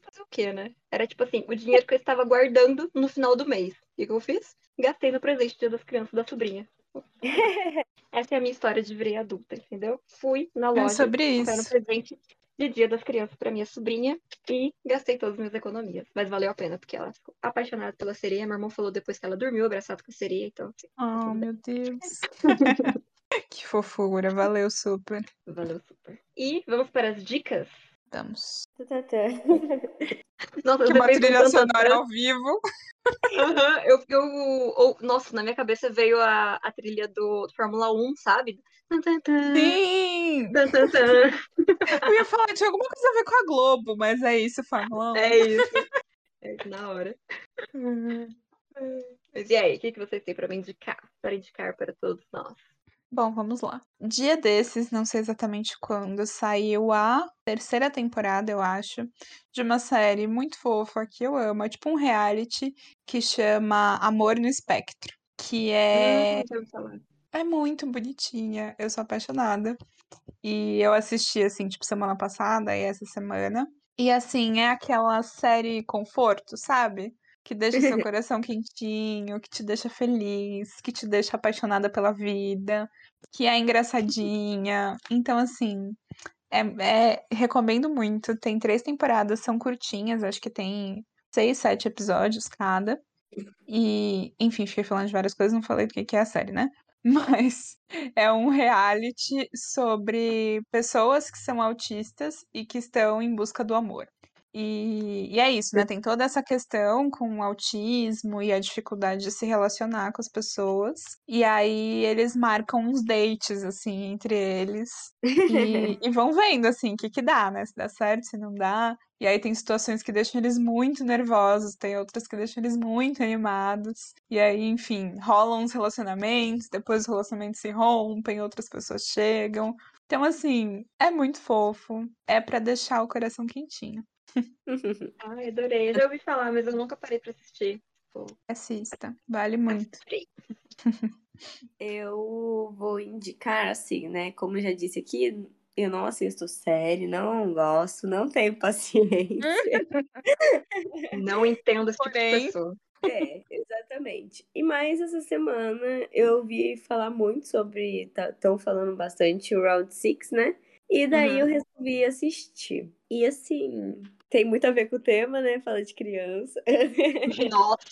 Fazer o quê, né? Era tipo assim, o dinheiro que eu estava guardando no final do mês. O que eu fiz? Gastei no presente dia das crianças da sobrinha. Essa é a minha história de virei adulta, entendeu? Fui na É loja, sobre comprei um presente de dia das crianças pra minha sobrinha e gastei todas as minhas economias. Mas valeu a pena, porque ela ficou apaixonada pela sereia. Meu irmão falou depois que ela dormiu abraçado com a sereia, então assim, Oh, meu Deus. que fofura, valeu super. Valeu super. E vamos para as dicas. Vamos. Nossa, Que uma um trilha sonora ao vivo. Aham, eu, eu, ou- nossa, na minha cabeça veio a, a trilha do Fórmula 1, sabe? Sim! Eu ia falar, tinha alguma coisa a ver com a Globo, mas é isso, Fórmula 1. É isso. É isso, na hora. Mas e aí, o que, que vocês têm para me indicar? Para indicar para todos nós? Bom, vamos lá. Dia desses, não sei exatamente quando, saiu a terceira temporada, eu acho, de uma série muito fofa que eu amo. É tipo um reality que chama Amor no Espectro. Que é, Hum, falar. é muito bonitinha. Eu sou apaixonada. E eu assisti, assim, tipo, semana passada e essa semana. E, assim, é aquela série conforto, sabe? Que deixa seu coração quentinho, que te deixa feliz, que te deixa apaixonada pela vida, que é engraçadinha. Então, assim, é, é- recomendo muito. Tem três temporadas, são curtinhas, acho que tem seis, sete episódios cada. E, enfim, fiquei falando de várias coisas, não falei do que que é a série, né? Mas é um reality sobre pessoas que são autistas e que estão em busca do amor. E, e é isso, né? Tem toda essa questão com o autismo e a dificuldade de se relacionar com as pessoas. E aí eles marcam uns dates, assim, entre eles. E, e vão vendo, assim, o que que dá, né? Se dá certo, se não dá. E aí tem situações que deixam eles muito nervosos, tem outras que deixam eles muito animados. E aí, enfim, rolam uns relacionamentos, depois os relacionamentos se rompem, outras pessoas chegam. Então, assim, é muito fofo. É pra deixar o coração quentinho. Ai, adorei. Eu já ouvi falar, mas eu nunca parei para assistir. Pô, Assista, vale muito. Eu vou indicar, assim, né? Como eu já disse aqui, eu não assisto série, não gosto, não tenho paciência. Não entendo esse tipo de Porém- pessoa. É, exatamente. E mais essa semana eu ouvi falar muito sobre. Estão falando bastante o Round Six, né? E daí Uhum. eu resolvi assistir. E assim, tem muito a ver com o tema, né? Fala de criança. Nossa.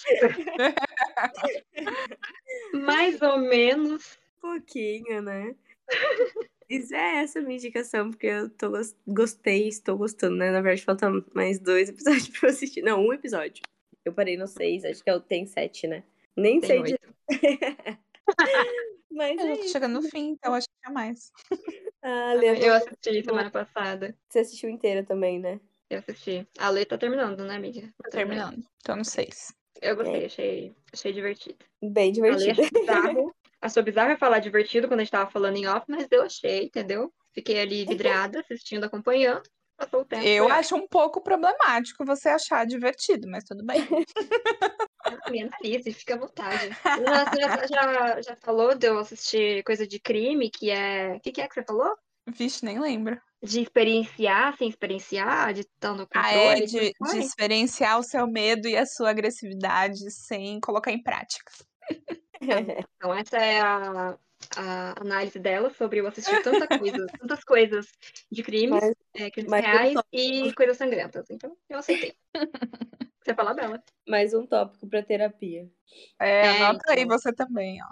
Mais ou menos. pouquinho, né? Isso é essa a minha indicação, porque eu tô, gos- gostei, estou gostando, né? Na verdade, faltam mais dois episódios pra eu assistir. Não, um episódio. Eu parei no seis, acho que é o tem sete, né? Nem Tem sei de... Mas Eu é já tô chegando no fim, então acho que é mais. Ah, Eu assisti semana passada. você assistiu inteira também, né? Eu assisti. A Lê tá terminando, né, amiga? Tô terminando. Tô no seis. Eu gostei, achei, achei divertido. Bem A Lê divertido. achou bizarro. Achou bizarro eu falar divertido quando a gente tava falando em off, mas eu achei, entendeu? Fiquei ali vidrada, assistindo, acompanhando. Passou o tempo. Eu acho um pouco problemático você achar divertido, mas tudo bem. Me analise, fica à vontade. Já, você já, já, já falou de eu assistir coisa de crime, que é. O que, que é que você falou? Vixe, nem lembro. De experienciar sem experienciar, de estar no Ah, é controle. de, de experienciar o seu medo e a sua agressividade sem colocar em prática. Então, essa é a, a análise dela sobre eu assistir tanta coisa, tantas coisas de crimes, Mas- é, crimes reais e coisas sangrentas. Então, eu aceitei. Você ia falar dela? Mais um tópico pra terapia. É, É, anota aí então. você também, ó.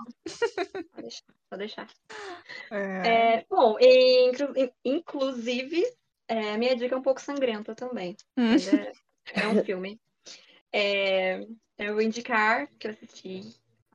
Pode deixar. Pode deixar. É. É, bom, e inclu- in- inclusive, é, minha dica é um pouco sangrenta também. Hum. É, é um filme. É, eu vou indicar que eu assisti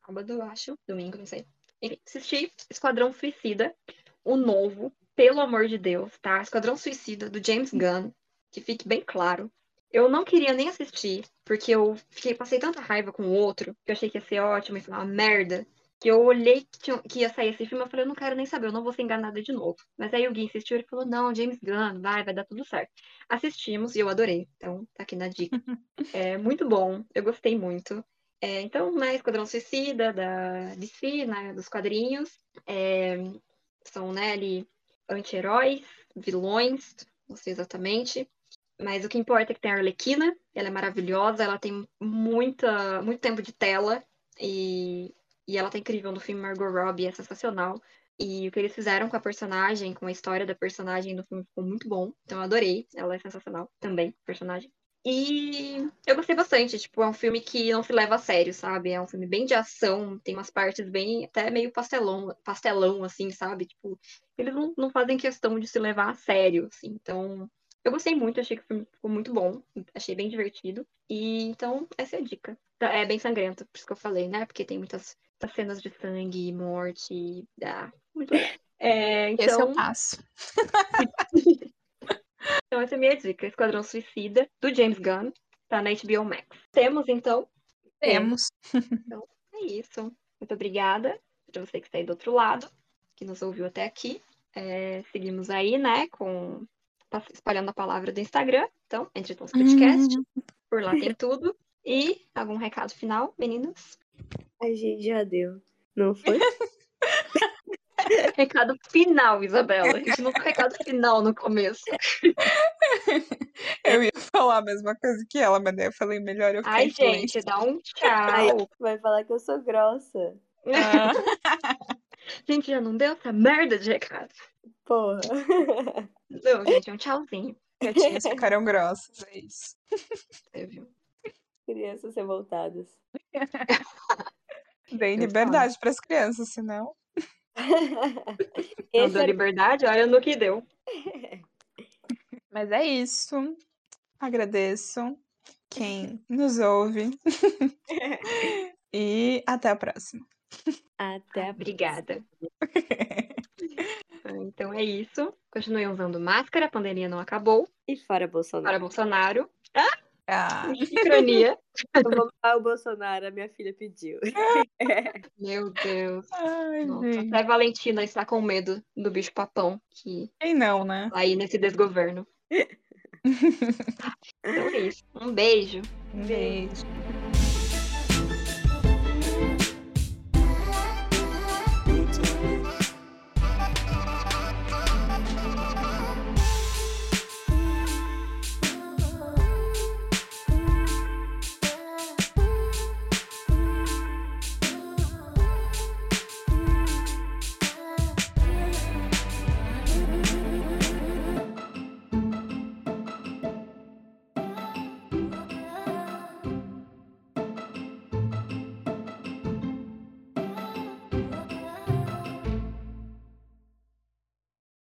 sábado, acho, domingo, não sei. Enfim, assisti Esquadrão Suicida, o novo, pelo amor de Deus, tá? Esquadrão Suicida, do James Gunn, que fique bem claro. Eu não queria nem assistir, porque eu fiquei, passei tanta raiva com o outro, que eu achei que ia ser ótimo, e foi uma merda, que eu olhei que, tinha- que ia sair esse filme, eu falei, eu não quero nem saber, eu não vou ser enganada de novo. Mas aí o Gui insistiu, ele falou, não, James Gunn, vai, vai dar tudo certo. Assistimos e eu adorei, então tá aqui na dica. É muito bom, eu gostei muito. É, então, né, Esquadrão Suicida, da DC, né, dos quadrinhos, é, são, né, ali, anti-heróis, vilões, não sei exatamente, mas o que importa é que tem a Arlequina, ela é maravilhosa, ela tem muita, muito tempo de tela, e, e ela tá incrível no filme Margot Robbie, é sensacional. E o que eles fizeram com a personagem, com a história da personagem no filme ficou muito bom. Então eu adorei. Ela é sensacional também, personagem. E eu gostei bastante. Tipo, é um filme que não se leva a sério, sabe? É um filme bem de ação, tem umas partes bem, até meio pastelão, pastelão assim, sabe? Tipo, eles não, não fazem questão de se levar a sério, assim. Então, eu gostei muito, achei que o filme ficou muito bom, achei bem divertido. E então, essa é a dica. É bem sangrento, por isso que eu falei, né? Porque tem muitas, muitas cenas de sangue, morte. Ah, muito legal. É, Esse eu então, passo. então, essa é a minha dica: Esquadrão Suicida, do James Gunn, tá na HBO Max. Temos, então, Temos. é isso. Muito obrigada para você que está aí do outro lado, que nos ouviu até aqui. É, seguimos aí, né, com espalhando a palavra do Instagram. Então, Entre Tons Podcast. Por lá tem tudo. E algum recado final, meninas? A gente já deu. Não foi? Recado final, Isabela. A gente não tem recado final no começo. Eu ia falar a mesma coisa que ela, mas daí eu falei melhor eu Ai, gente, dá um Ai, tchau. vai falar que eu sou grossa. Ah, Gente, já não deu essa merda de recado. Porra. Não, gente, é um tchauzinho. Gatinhas ficaram grossas, é isso. Você viu? Crianças revoltadas. Dei Eu liberdade para as crianças, senão. Não deu era... liberdade, olha no que deu. Mas é isso. Agradeço quem nos ouve. e até a próxima. Até a Obrigada. Então é isso. Continue usando máscara, a pandemia não acabou. E fora Bolsonaro. Para Bolsonaro. Ah, Sincronia. Vou falar o Bolsonaro, a minha filha pediu. Meu Deus. ai, Nossa, gente. até a Valentina está com medo do bicho papão que Quem não, né? tá aí nesse desgoverno. Então é isso. Um beijo. Um beijo.